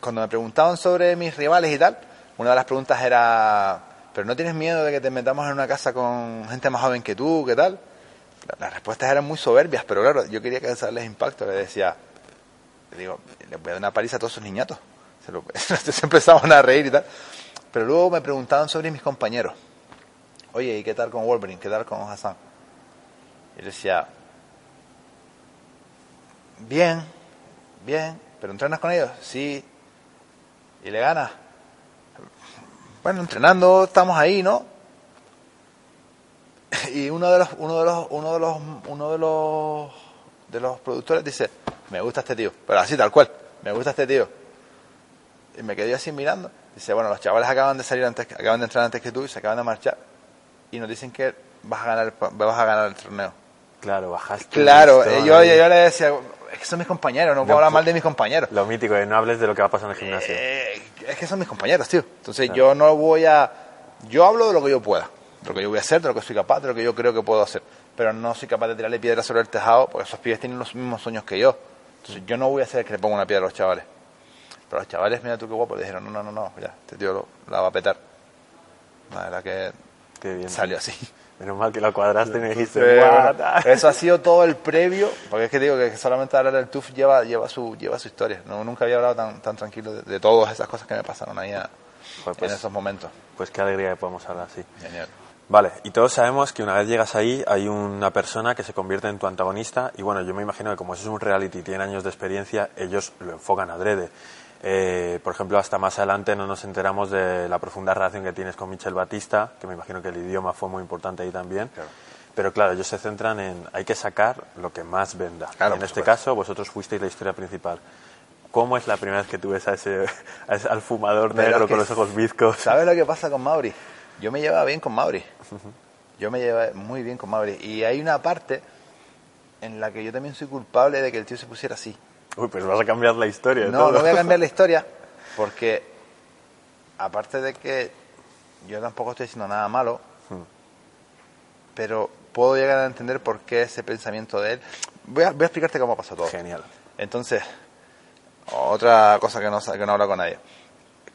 cuando me preguntaban sobre mis rivales y tal, una de las preguntas era, ¿pero no tienes miedo de que te metamos en una casa con gente más joven que tú? ¿Qué tal? La- Las respuestas eran muy soberbias, pero claro, yo quería causarles impacto. Le decía, le digo, le voy a dar una paliza a todos esos niñatos. Se, lo, <laughs> se empezaban a reír y tal. Pero luego me preguntaban sobre mis compañeros. Oye, ¿y qué tal con Wolverine? ¿Qué tal con Hassan? Y le decía, bien, bien, pero entrenas con ellos, sí, y le ganas. Bueno, entrenando, estamos ahí, ¿no? <laughs> Y uno de los, uno de los, uno de los, uno de los, de los productores dice, me gusta este tío, pero así tal cual, me gusta este tío. Y me quedé así mirando. Dice, bueno, los chavales acaban de salir antes, acaban de entrar antes que tú y se acaban de marchar. Y nos dicen que vas a ganar, vas a ganar el torneo. Claro, bajaste. Claro, yo, yo le decía, es que son mis compañeros, no puedo hablar mal de mis compañeros. Lo mítico, de no hables de lo que va a pasar en el gimnasio. Eh, es que son mis compañeros, tío. Entonces yo no voy a... Yo hablo de lo que yo pueda, de lo que yo voy a hacer, de lo que soy capaz, de lo que yo creo que puedo hacer. Pero no soy capaz de tirarle piedras sobre el tejado porque esos pibes tienen los mismos sueños que yo. Entonces yo no voy a hacer que le ponga una piedra a los chavales. Pero los chavales, mira tú qué guapo, le dijeron, no, no, no, no, ya, este tío lo, la va a petar. La verdad que Qué bien. salió así. Menos mal que lo cuadraste y me dijiste, eso ha sido todo el previo, porque es que digo que solamente hablar del TUF lleva, lleva, su, lleva su historia. No, nunca había hablado tan, tan tranquilo de, de todas esas cosas que me pasaron ahí a- Joder, pues, en esos momentos. pues qué alegría que podemos hablar así. Genial. Vale, y todos sabemos que una vez llegas ahí hay una persona que se convierte en tu antagonista y bueno, yo me imagino que como eso es un reality y tiene años de experiencia, ellos lo enfocan adrede. Eh, por ejemplo, hasta más adelante no nos enteramos de la profunda relación que tienes con Michel Batista, que me imagino que el idioma fue muy importante ahí también. Pero claro, ellos se centran en hay que sacar lo que más venda. Claro, en este supuesto. caso, vosotros fuisteis la historia principal. ¿Cómo es la primera vez que tú ves a ese, a ese- al fumador Pero negro con los ojos bizcos? ¿Sabes lo que pasa con Mauri? Yo me llevaba bien con Mauri. Yo me llevaba muy bien con Mauri. Y hay una parte en la que yo también soy culpable de que el tío se pusiera así. Uy, pues vas a cambiar la historia. No, todo. no voy a cambiar la historia <laughs> porque aparte de que yo tampoco estoy diciendo nada malo, Hmm. pero puedo llegar a entender por qué ese pensamiento de él. Voy a, voy a explicarte cómo pasó todo. Genial. Entonces, Otra cosa que no, que no habla con nadie.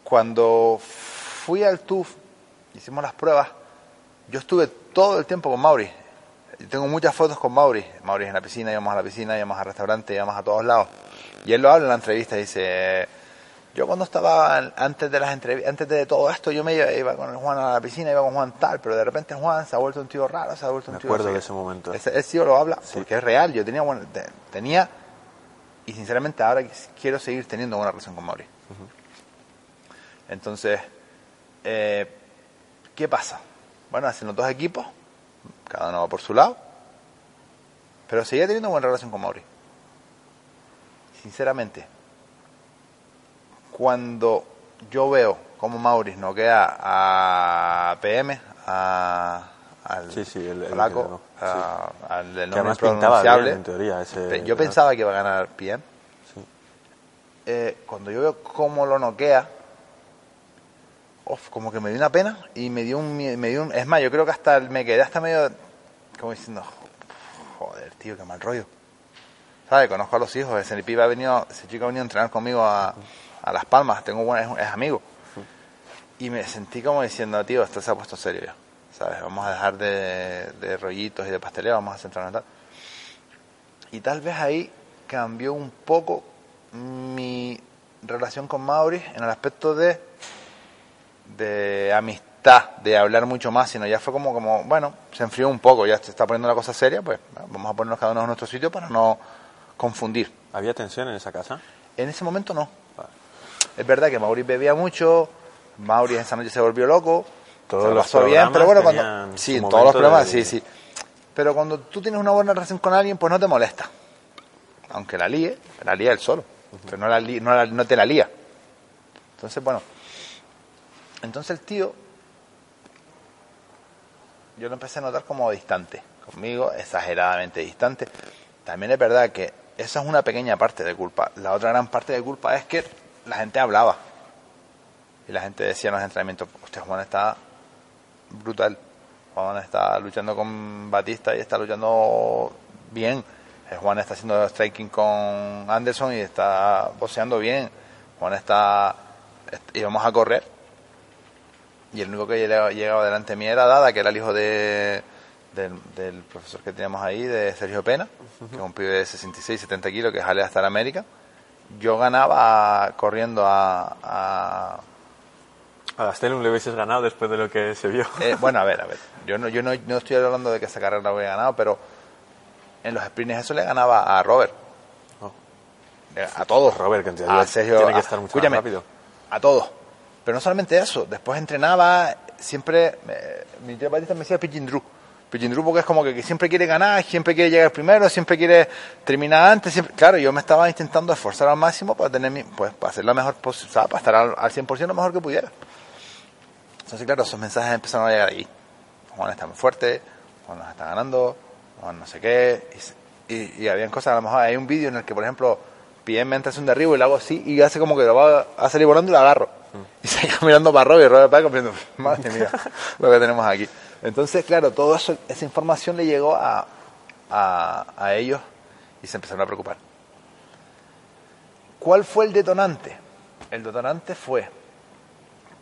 Cuando fui al TUF, hicimos las pruebas, yo estuve todo el tiempo con Mauri. Yo tengo muchas fotos con Mauri. Mauri en la piscina, íbamos a la piscina, íbamos al restaurante, íbamos a todos lados. Y él lo habla en la entrevista, dice, yo cuando estaba antes de las entrevistas, antes de todo esto, yo me iba, iba con Juan a la piscina, iba con Juan tal, pero de repente Juan se ha vuelto un tío raro, se ha vuelto un Me tío acuerdo no sé de qué". ese momento. Ese, ese tío lo habla Sí. porque es real. Yo tenía, buena- te- tenía, y sinceramente ahora quiero seguir teniendo buena relación con Mauri. Entonces, eh, ¿qué pasa? Bueno, hacen los dos equipos, cada uno va por su lado, pero seguía teniendo buena relación con Mauri. Sinceramente, cuando yo veo cómo Mauri noquea a PM, a, al Sí, sí, el- el polaco, que a- al del nombre impronunciable, bien, en teoría. Ese, yo pensaba que iba a ganar PM. Eh, cuando yo veo cómo lo noquea, uf, como que me dio una pena y me dio un, me dio un- es más, yo creo que hasta me quedé hasta medio como diciendo, joder, tío, qué mal rollo. ¿Sabes? Conozco a los hijos, ese pibe ha venido, ese chico ha venido a entrenar conmigo a, a Las Palmas, tengo buen, es, es amigo. Y me sentí como diciendo, tío, esto se ha puesto serio ya. ¿Sabes? Vamos a dejar de, de rollitos y de pasteleo, vamos a centrarnos en tal. Y tal vez ahí cambió un poco mi relación con Mauri en el aspecto de, de amistad, de hablar mucho más, sino ya fue como, como, bueno, se enfrió un poco, ya se está poniendo la cosa seria, pues vamos a ponernos cada uno en nuestro sitio para no confundir. ¿Había tensión en esa casa? En ese momento no. Es verdad que Mauri bebía mucho, Mauri esa noche se volvió loco, Todos se lo pasó bien, pero bueno, cuando... Sí, todos los de- sí, sí. Pero cuando tú tienes una buena relación con alguien, pues no te molesta. Aunque la líe, la lía él solo. Pero no, la li- no, la- no te la lía. Entonces, bueno. Entonces el tío, yo lo empecé a notar como distante. Conmigo, exageradamente distante. También es verdad que esa es una pequeña parte de culpa. La otra gran parte de culpa es que la gente hablaba. Y la gente decía en los entrenamientos, hostia, Juan está brutal. Juan está luchando con Batista y está luchando bien. Eh, Juan está haciendo striking con Anderson y está boxeando bien. Juan está... est- íbamos a correr. Y el único que llegaba delante de mí era Dada, que era el hijo de, del, del profesor que teníamos ahí, de Sergio Pena, que es un pibe de 66, 70 kilos, que sale hasta la América. Yo ganaba corriendo a- a A Gastelum le hubieses ganado después de lo que se vio. Eh, <laughs> bueno, a ver, a ver. Yo no, yo no, no estoy hablando de que esa carrera la hubiera ganado, pero en los sprints eso le ganaba a Robert. Oh. A todos. Robert, que en a Sergio, tiene que estar mucho más rápido. A todos. Pero no solamente eso. Después entrenaba, siempre. eh, mi tío Batista me decía Pigeon Pigeon Drew porque es como que, que siempre quiere ganar, siempre quiere llegar primero, siempre quiere terminar antes. Siempre, claro, yo me estaba intentando esforzar al máximo para tener mi, pues, para hacer la mejor o sea, para estar al, al 100% lo mejor que pudiera. Entonces, claro, esos mensajes empezaron a llegar ahí. Juan está muy fuerte, Juan nos está ganando, Juan no sé qué. Y, se- y, y habían cosas, a lo mejor hay un vídeo en el que, por ejemplo, PM entra hace un derribo y lo hago así y hace como que lo va a salir volando y lo agarro. Y se queda mirando para Robert y Robert para comiendo, <laughs> madre mía, lo que tenemos aquí. Entonces, claro, eso, esa información le llegó a, a, ellos y se empezaron a preocupar. ¿Cuál fue el detonante? El detonante fue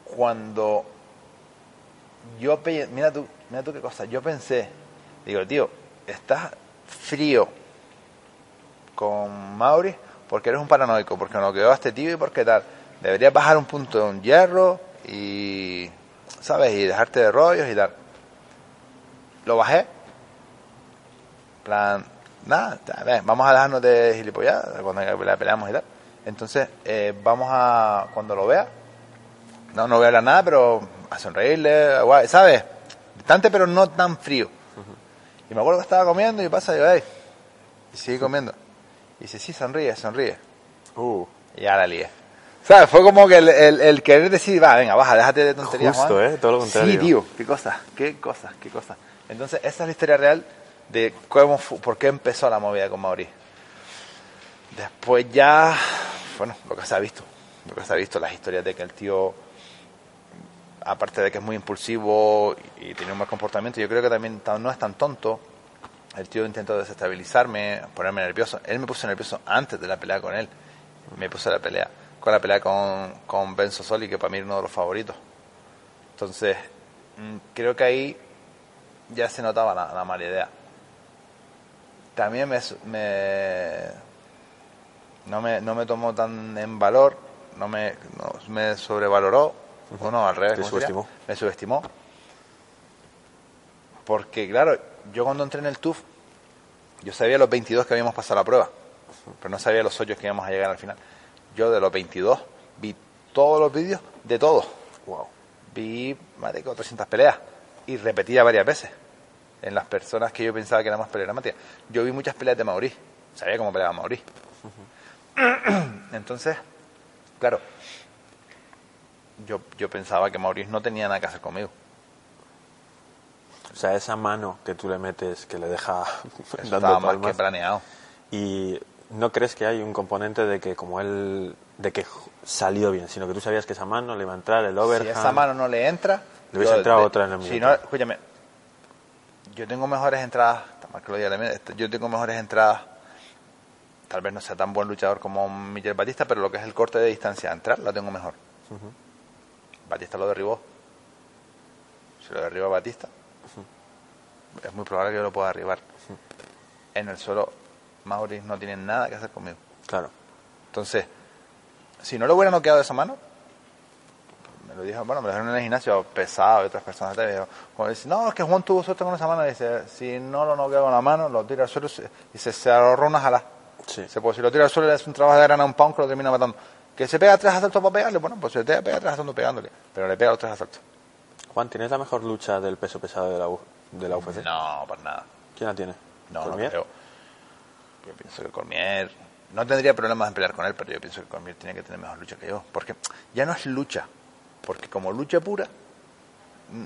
cuando yo mira tú, mira tú qué cosa, yo pensé, digo, tío, estás frío con Mauri porque eres un paranoico, porque no quedó a este tío y porque tal. Deberías bajar un punto de un hierro y, ¿sabes? Y dejarte de rollos y tal. Lo bajé. plan, nada, ve, vamos a dejarnos de gilipollas cuando la peleamos y tal. Entonces, eh, vamos a, cuando lo vea, no, no voy a hablar nada, pero a sonreírle, guay, ¿sabes? Distante, pero no tan frío. Y me acuerdo que estaba comiendo y pasa, y digo, hey, y sigue comiendo. Y dice, sí, sonríe, sonríe. Uh, Y ya la lié. ¿Sabes? Fue como que el, el- el querer decir, va, venga, baja, déjate de tonterías, Justo, Juan. ¿eh? Todo lo contrario. Sí, tío, qué cosas, qué cosas, qué cosas. Entonces, esa es la historia real de cómo, por qué empezó la movida con Mauri. Después ya, bueno, lo que se ha visto, lo que se ha visto, las historias de que el tío, aparte de que es muy impulsivo y, tiene un mal comportamiento, yo creo que también ta- no es tan tonto. El tío intentó desestabilizarme, ponerme nervioso. Él me puso nervioso antes de la pelea con él. Me puse a la pelea. Con la pelea con, con Ben Sosoli, que para mí es uno de los favoritos. Entonces, mm, creo que ahí ya se notaba la, la mala idea. También me, me- no me no me tomó tan en valor, no me, no, me sobrevaloró, o no, al revés. Me subestimó. Porque, claro, yo cuando entré en el TUF, yo sabía los 22 que habíamos pasado la prueba, pero no sabía los 8 que íbamos a llegar al final. Yo de los 22 vi todos los vídeos de todos. Wow. Vi más de 400 peleas y repetía varias veces en las personas que yo pensaba que eran más peleas Yo vi muchas peleas de Maurice, sabía cómo peleaba Maurice. <clears throat> Entonces, claro, yo, yo pensaba que Maurice no tenía nada que hacer conmigo. O sea, esa mano que tú le metes que le deja <laughs> Eso dando estaba más que planeado. Y no crees que hay un componente de que como él de que salió bien, sino que tú sabías que esa mano le iba a entrar el overhand. Si esa mano no le entra, Le hubiese entrado de- otra en el Si minuto. no, escúchame, yo tengo mejores entradas, está mal que lo diga también, este, yo tengo mejores entradas, tal vez no sea tan buen luchador como Miguel Batista, pero lo que es el corte de distancia a entrar, lo tengo mejor. Batista lo derribó. Si lo derriba Batista, es muy probable que yo lo pueda derribar. En el suelo, Maurice no tiene nada que hacer conmigo. Claro. Entonces, si no lo hubiera noqueado de esa mano, me lo dijo, bueno, me lo dijeron en el gimnasio pesado y otras personas te dijeron, no, es que Juan tuvo suerte con esa mano, dice, si no lo noquea con la mano, lo tira al suelo, se- dice, se ahorró una jala. Sí. Dice, pues si lo tira al suelo hace un trabajo de grana a un pound que lo termina matando. Que se pega tres asaltos para pegarle, bueno, pues se te pega tres asaltos pegándole, pero le pega los tres asaltos. Juan, ¿tienes la mejor lucha del peso pesado de la, U- de la UFC? No, para nada. ¿Quién la tiene? No, no ¿Cormier? creo. Yo pienso que Cormier no tendría problemas en pelear con él, pero yo pienso que Cormier tiene que tener mejor lucha que yo, porque ya no es lucha, porque como lucha pura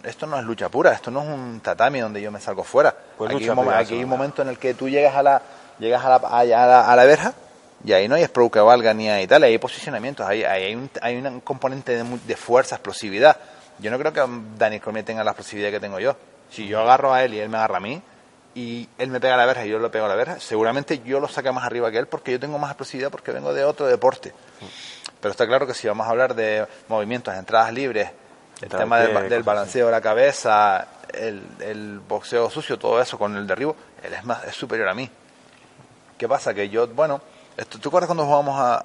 esto no es lucha pura, esto no es un tatami donde yo me salgo fuera. Pues aquí hay un, momen- pura, aquí hay un eso, momento en el que tú llegas a la llegas a la, a, a la, a la verja y ahí no hay pro que valga ni tal, ahí hay posicionamientos, ahí, ahí hay, un, hay un componente de, de fuerza, explosividad. Yo no creo que Daniel Cormier tenga la explosividad que tengo yo. Si yo agarro a él y él me agarra a mí, y él me pega a la verja y yo le pego a la verja, seguramente yo lo saque más arriba que él porque yo tengo más explosividad porque vengo de otro deporte. Pero está claro que si vamos a hablar de movimientos, entradas libres, el tema del, balanceo de la cabeza, el, el boxeo sucio, todo eso con el derribo, él es más es superior a mí. ¿Qué pasa? Que yo, bueno, esto, ¿tú acuerdas cuando jugábamos a-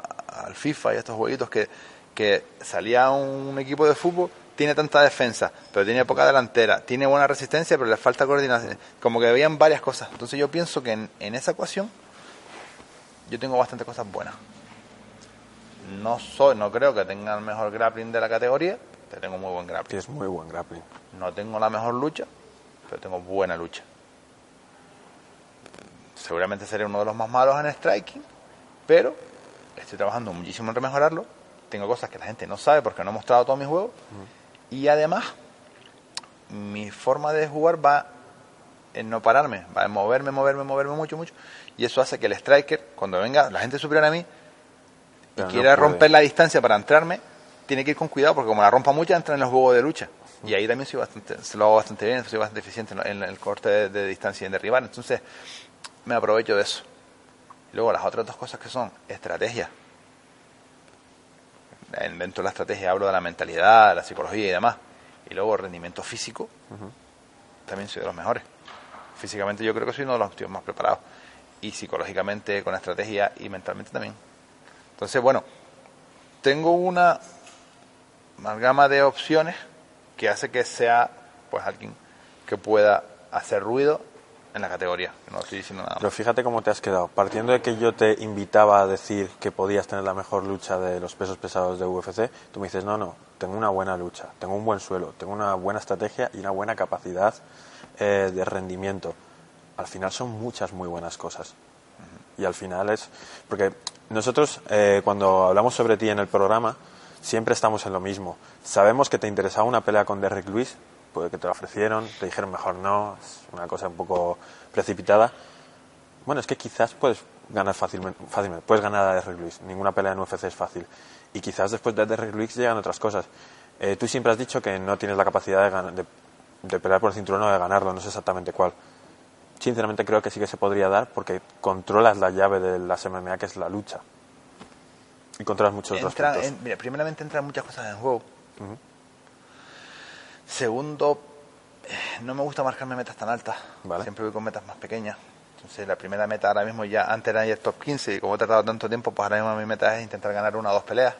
al FIFA y estos jueguitos que, que salía un equipo de fútbol, tiene tanta defensa, pero tiene poca delantera, tiene buena resistencia, pero le falta coordinación? Como que veían varias cosas. Entonces yo pienso que en, en esa ecuación yo tengo bastantes cosas buenas. No soy, no creo que tenga el mejor grappling de la categoría, pero tengo muy buen grappling. Tienes muy buen grappling. No tengo la mejor lucha, pero tengo buena lucha. Seguramente seré uno de los más malos en striking, pero estoy trabajando muchísimo en mejorarlo. Tengo cosas que la gente no sabe porque no he mostrado todos mis juegos. Y además, mi forma de jugar va en no pararme, va en moverme, moverme, moverme mucho, mucho. Y eso hace que el striker, cuando venga la gente superior a mí, Pero no quiera romper la distancia para entrarme, tiene que ir con cuidado porque como la rompa mucho entra en los juegos de lucha. Y ahí también soy bastante, se lo hago bastante bien, soy bastante eficiente en el corte de, de distancia y en derribar. Entonces, me aprovecho de eso. Y luego las otras dos cosas que son estrategia. En- Dentro de la estrategia hablo de la mentalidad, la psicología y demás. Y luego rendimiento físico, también soy de los mejores. Físicamente yo creo que soy uno de los tíos más preparados. Y psicológicamente, con estrategia y mentalmente también. Entonces, bueno, tengo una amalgama de opciones que hace que sea pues alguien que pueda hacer ruido en la categoría. No estoy diciendo nada Pero fíjate cómo te has quedado. Partiendo de que yo te invitaba a decir que podías tener la mejor lucha de los pesos pesados de UFC, tú me dices, no, no, tengo una buena lucha, tengo un buen suelo, tengo una buena estrategia y una buena capacidad eh, de rendimiento. Al final son muchas muy buenas cosas. Y al final es. Porque nosotros, eh, cuando hablamos sobre ti en el programa, siempre estamos en lo mismo. Sabemos que te interesaba una pelea con Derrick Lewis, puede que te la ofrecieron, te dijeron mejor no, es una cosa un poco precipitada. Bueno, es que quizás puedes ganar fácilmente, fácilmente puedes ganar a Derrick Lewis. Ninguna pelea en UFC es fácil. Y quizás después de Derrick Lewis llegan otras cosas. Eh, tú siempre has dicho que no tienes la capacidad de, de, de pelear por el cinturón o de ganarlo, no sé exactamente cuál sinceramente creo que sí que se podría dar porque controlas la llave de las MMA que es la lucha. Y controlas muchos otros entra, puntos. en- mira, primeramente entran muchas cosas en juego. Segundo, eh, no me gusta marcarme metas tan altas. Vale. Siempre voy con metas más pequeñas. Entonces, la primera meta ahora mismo ya, antes era ir top 15 y como he tardado tanto tiempo, pues ahora mismo mi meta es intentar ganar una o dos peleas.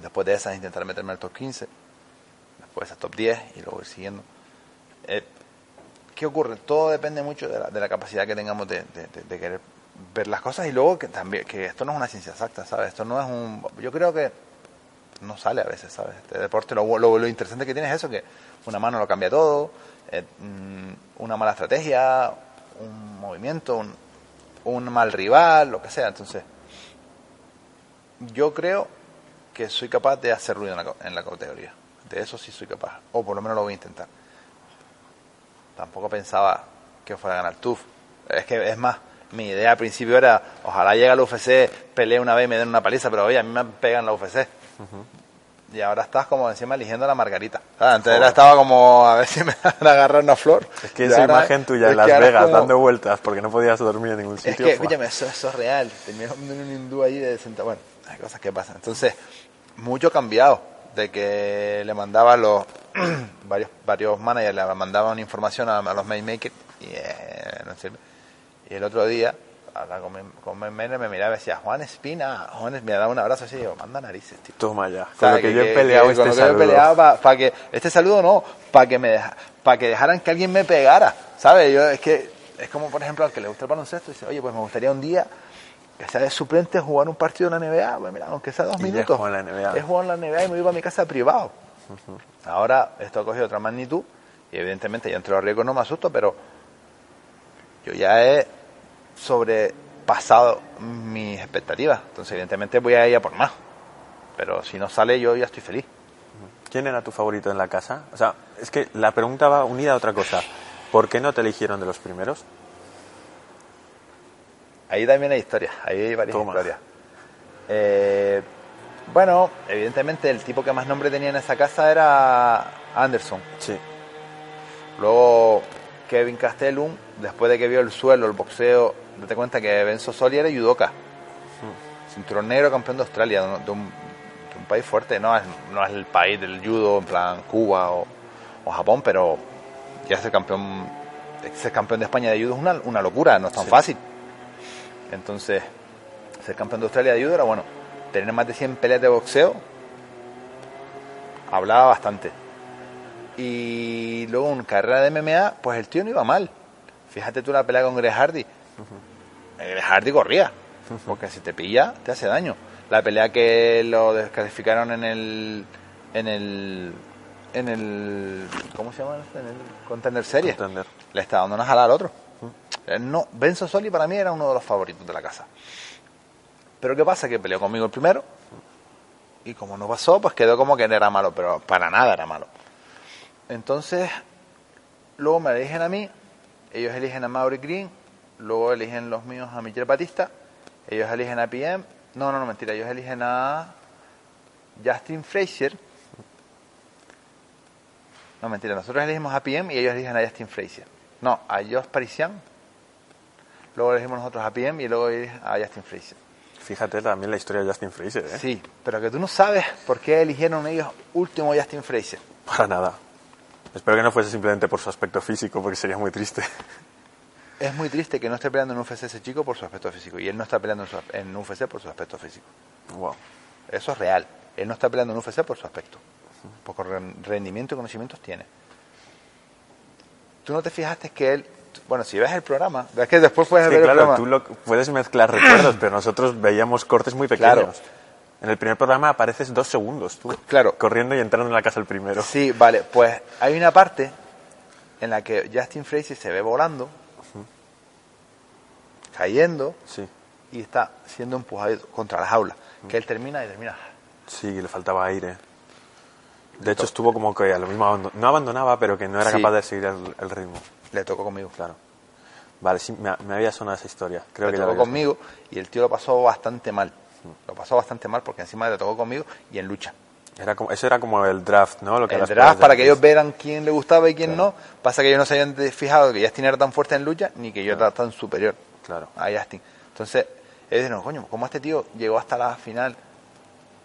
Después de esas, intentar meterme al top 15. Después al top 10 y luego ir siguiendo. Eh, ¿Qué ocurre? Todo depende mucho de la, de la capacidad que tengamos de, querer ver las cosas y luego que también que esto no es una ciencia exacta, ¿sabes? Esto no es un... Yo creo que no sale a veces, ¿sabes? Este deporte, lo, lo, lo interesante que tiene es eso, que una mano lo cambia todo, eh, mm, una mala estrategia, un movimiento, un, un mal rival, lo que sea. Entonces, yo creo que soy capaz de hacer ruido en la, en la categoría. De eso sí soy capaz, o por lo menos lo voy a intentar. Tampoco pensaba que fuera a ganar TUF. Es que, es más, mi idea al principio era, ojalá llegue al UFC, pelee una vez y me den una paliza, pero oye, a mí me pegan la UFC. Y ahora estás como encima eligiendo la margarita. Ah, Antes era, estaba como a ver si me <laughs> van a agarrar una flor. Es que Y esa ahora- imagen tuya es en Las que es Vegas como- dando vueltas porque no podías dormir en ningún Es sitio. que, ¡fua! escúchame, eso, eso es real. Terminé en un hindú allí de senta- Bueno, hay cosas que pasan. Entonces, mucho cambiado. De que le mandaba a los <clears throat> varios, varios managers, le mandaban información a, a los makers y eh, no. Y el otro día, hablaba con, mi- con mi manager, me miraba y decía, Juan Espina, Juan, me daba un abrazo así y digo, manda narices, tío. Toma ya. Con lo que, yo he peleado con este lo que yo he saludo. peleado para que este saludo no para que me deja, para que dejaran que alguien me pegara sabes yo es que es como por ejemplo al que le gusta el baloncesto dice oye pues me gustaría un día que sea de suplente jugar un partido en la NBA pues mira aunque sea dos Y minutos juega en la NBA. es jugar en la NBA y me voy a mi casa privado ahora esto ha cogido otra magnitud y evidentemente ya entre los riesgos no me asusto pero yo ya he sobrepasado mis expectativas entonces evidentemente voy a ir a por más pero si no sale yo ya estoy feliz ¿Quién era tu favorito en la casa? O sea, es que la pregunta va unida a otra cosa. ¿Por qué no te eligieron de los primeros? Ahí también hay historias, ahí hay varias Toma. historias. Eh, bueno, evidentemente el tipo que más nombre tenía en esa casa era Anderson. Sí. Luego Kevin Castellum, después de que vio el suelo, el boxeo, date cuenta que Benzo Soli era judoka. Cinturón negro, campeón de Australia, de un, de un- de un país fuerte. No es, no es el país del judo, en plan Cuba o, o Japón, pero ya ser campeón, ser campeón de España de judo es una, una locura, no es tan Sí. fácil. Entonces, ser campeón de Australia de judo era bueno. Tener más de 100 peleas de boxeo, hablaba bastante. Y luego en carrera de MMA, pues el tío no iba mal. Fíjate tú la pelea con Greg Hardy. Greg Hardy corría, porque si te pilla, te hace daño. La pelea que lo descalificaron en el. en el. en el. ¿cómo se llama? En el Contender Series. Contender. Le está dando una jala al otro. Eh, No, Benzo Soli para mí era uno de los favoritos de la casa. Pero ¿qué pasa? Que peleó conmigo el primero. Y como no pasó, pues quedó como que no era malo, pero para nada era malo. Entonces, luego me eligen a mí, ellos eligen a Mauri Green, luego eligen los míos a Michel Batista, ellos eligen a PM, no, no, no, mentira, ellos eligen a Justin Frazier. No, mentira, nosotros elegimos a PM y ellos eligen a Justin Frazier. No, a Josh Parisian, luego elegimos nosotros a PM y luego a Justin Frazier. Fíjate también la historia de Justin Fraser, ¿eh? Sí, pero que tú no sabes por qué eligieron ellos último Justin Frazier. Para nada. Espero que no fuese simplemente por su aspecto físico, porque sería muy triste. Es muy triste que no esté peleando en UFC ese chico por su aspecto físico y él no está peleando en, su- en UFC por su aspecto físico. Wow. Eso es real. Él no está peleando en UFC por su aspecto. Porque ren- rendimiento y conocimientos tiene. Tú no te fijaste que él. Bueno, si ves el programa, es que después puedes Es que, ver el claro, programa. tú lo- puedes mezclar recuerdos, pero nosotros veíamos cortes muy pequeños. Claro. En el primer programa apareces dos segundos, tú. Claro. Corriendo y entrando en la casa el primero. Sí, vale, pues hay una parte en la que Justin Frazier se ve volando, cayendo Sí. y está siendo empujado contra la jaula. Que él termina y termina. Sí, le faltaba aire. De hecho, estuvo como que a lo mismo no abandonaba, pero que no era Sí. capaz de seguir el, el ritmo. Le tocó conmigo. Claro. Vale, sí, me, me había sonado esa historia. Creo le que tocó conmigo y el tío lo pasó bastante mal. Lo pasó bastante mal porque encima le tocó conmigo y en lucha. Era como, eso era como el draft, ¿no? Lo que el draft para que ellos vieran quién le gustaba y quién no. Pasa que ellos no se habían fijado que Justin era tan fuerte en lucha ni que yo era tan superior Claro. a Justin. Entonces, ellos dijeron, coño, ¿cómo este tío llegó hasta la final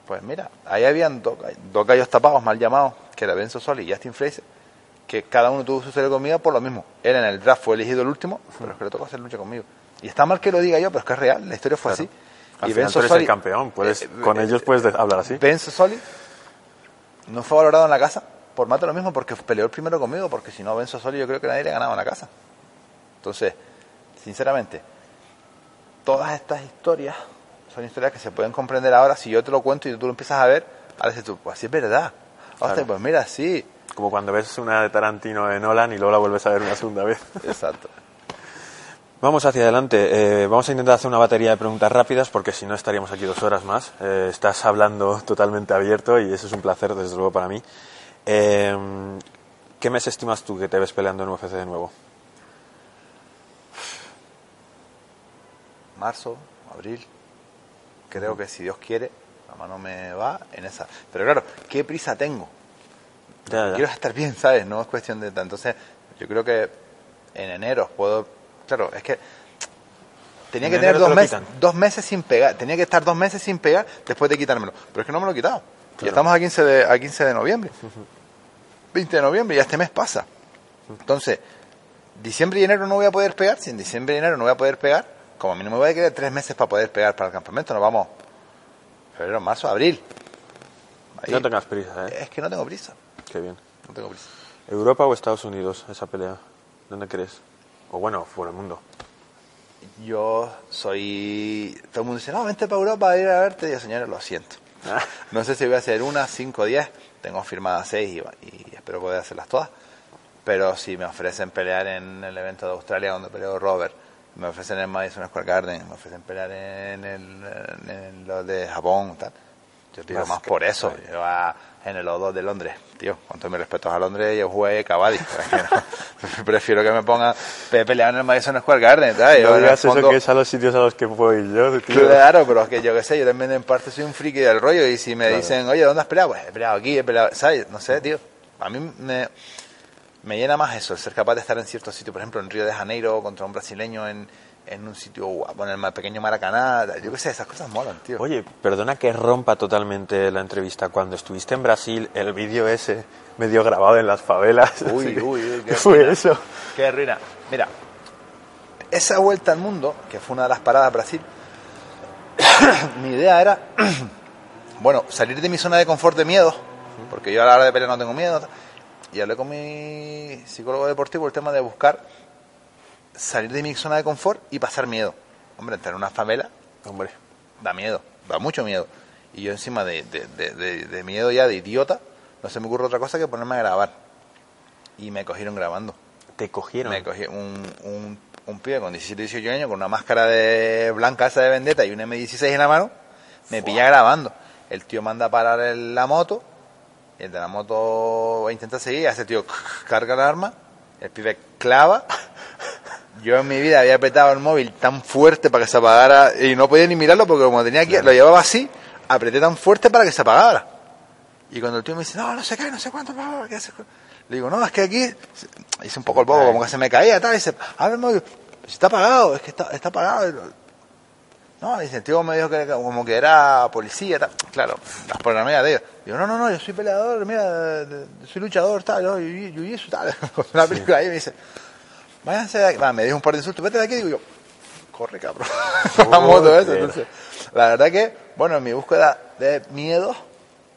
Pues mira, ahí habían dos, dos gallos tapados, mal llamados, que era Benzo Sol y Justin Fraser, que cada uno tuvo su serie conmigo por lo mismo. Él en el draft fue elegido el último, pero es que le tocó hacer lucha conmigo. Y está mal que lo diga yo, pero es que es real, la historia fue así. Al y final tú eres el campeón, puedes, eh, con eh, ellos puedes de- hablar así. Benzo Soli no fue valorado en la casa por más de lo mismo porque peleó el primero conmigo, porque si no Benzo Soli yo creo que nadie le ganaba en la casa. Entonces, sinceramente, todas estas historias son historias que se pueden comprender ahora si yo te lo cuento y tú lo empiezas a ver, ahora dices tú, pues sí es verdad. Hostia, Claro. pues mira, sí. Como cuando ves una de Tarantino de Nolan y luego la vuelves a ver una segunda vez. <laughs> Exacto. Vamos hacia adelante. Eh, vamos a intentar hacer una batería de preguntas rápidas porque si no estaríamos aquí dos horas más. Eh, estás hablando <laughs> totalmente abierto y eso es un placer, desde luego, para mí. Eh, ¿Qué mes estimas tú que te ves peleando en UFC de nuevo? Marzo, abril. Creo que si Dios quiere, la mano me va en esa. Pero claro, ¿qué prisa tengo? Ya, ya. quiero estar bien, ¿sabes? No es cuestión de... Entonces, yo creo que en enero puedo... Claro, es que tenía En que tener te dos meses, dos meses sin pegar. Tenía que estar dos meses sin pegar después de quitármelo. Pero es que no me lo he quitado. Y estamos a 15 de, a 15 de noviembre. 20 de noviembre, ya este mes pasa. Entonces, diciembre y enero no voy a poder pegar. Si en diciembre y enero no voy a poder pegar, como a mí no me voy a quedar tres meses para poder pegar para el campamento, nos vamos febrero, marzo, abril. Ahí. No tengas prisa, ¿eh? Es que no tengo prisa. Qué bien. No tengo prisa. ¿Europa o Estados Unidos, esa pelea? ¿Dónde crees? O bueno, por el mundo. Yo soy. Todo el mundo dice, no, vente para Europa a ir a verte. Y yo, señores, lo siento. <laughs> No sé si voy a hacer una, cinco, diez. Tengo firmadas seis y, y espero poder hacerlas todas. Pero si me ofrecen pelear en el evento de Australia donde peleó Robert, me ofrecen en Madison Square Garden, me ofrecen pelear en, el, en lo de Japón, tal. Yo tiro Más más, por eso. Yo a- en el O2 de Londres, tío, con todos mis respetos a Londres, yo jugué Cavadi. <laughs> no. <laughs> Prefiero que me pongan pe- pelear en el Madison Square Garden, ¿sabes? Yo No el digas eso fondo- que es a los sitios a los que voy yo, tío. Claro, pero es que yo qué sé, yo también en parte soy un friki del rollo y si me Claro. dicen, oye, ¿dónde has peleado? Pues he peleado aquí, he peleado, ¿sabes? No sé, tío. A mí me, me llena más eso, el ser capaz de estar en ciertos sitios, por ejemplo, en Río de Janeiro contra un brasileño en, en un sitio guapo, en el pequeño Maracaná, yo qué sé, esas cosas molan, tío. Oye, perdona que rompa totalmente la entrevista. Cuando estuviste en Brasil, el vídeo ese medio grabado en las favelas. Uy, <laughs> uy, uy, ¿Qué qué fue ruina. eso? Qué ruina. Mira, esa vuelta al mundo, que fue una de las paradas a Brasil, <coughs> mi idea era, <coughs> bueno, salir de mi zona de confort de miedo, porque yo a la hora de pelear no tengo miedo, y hablé con mi psicólogo deportivo el tema de buscar salir de mi zona de confort y pasar miedo. Hombre, entrar en una favela Hombre, da miedo, da mucho miedo. Y yo encima de, de- de- miedo ya de idiota, no se me ocurre otra cosa que ponerme a grabar. Y me cogieron grabando. te cogieron. Me cogí un, un, un pibe con 17, 18 años con una máscara de blanca esa de vendetta y un M16 en la mano. Me pilla grabando. El tío manda a parar el- la moto. y El de la moto intenta seguir. Hace el tío <laughs> carga el arma. El pibe clava. Yo en mi vida había apretado el móvil tan fuerte para que se apagara y no podía ni mirarlo porque como tenía aquí, lo llevaba así, apreté tan fuerte para que se apagara. Y cuando el tío me dice, no, no sé qué, no sé cuánto, ¿qué? Le digo, no, es que aquí, hice un poco el bobo, como que se me caía, tal, y dice, abre el móvil, "Si está apagado, es que está, está apagado. No, dice, el tío me dijo que como que era policía, tal. Claro, las paranoias de ellos. Digo, no, no, no, yo soy peleador, mira, soy luchador, tal, yo, yo, yo, eso, tal. Una película ahí me dice, váyanse de aquí. Va, me dijo un par de insultos, vete de aquí, digo yo, corre, cabrón. <laughs> Joder. entonces. La verdad que, bueno, en mi búsqueda de miedo,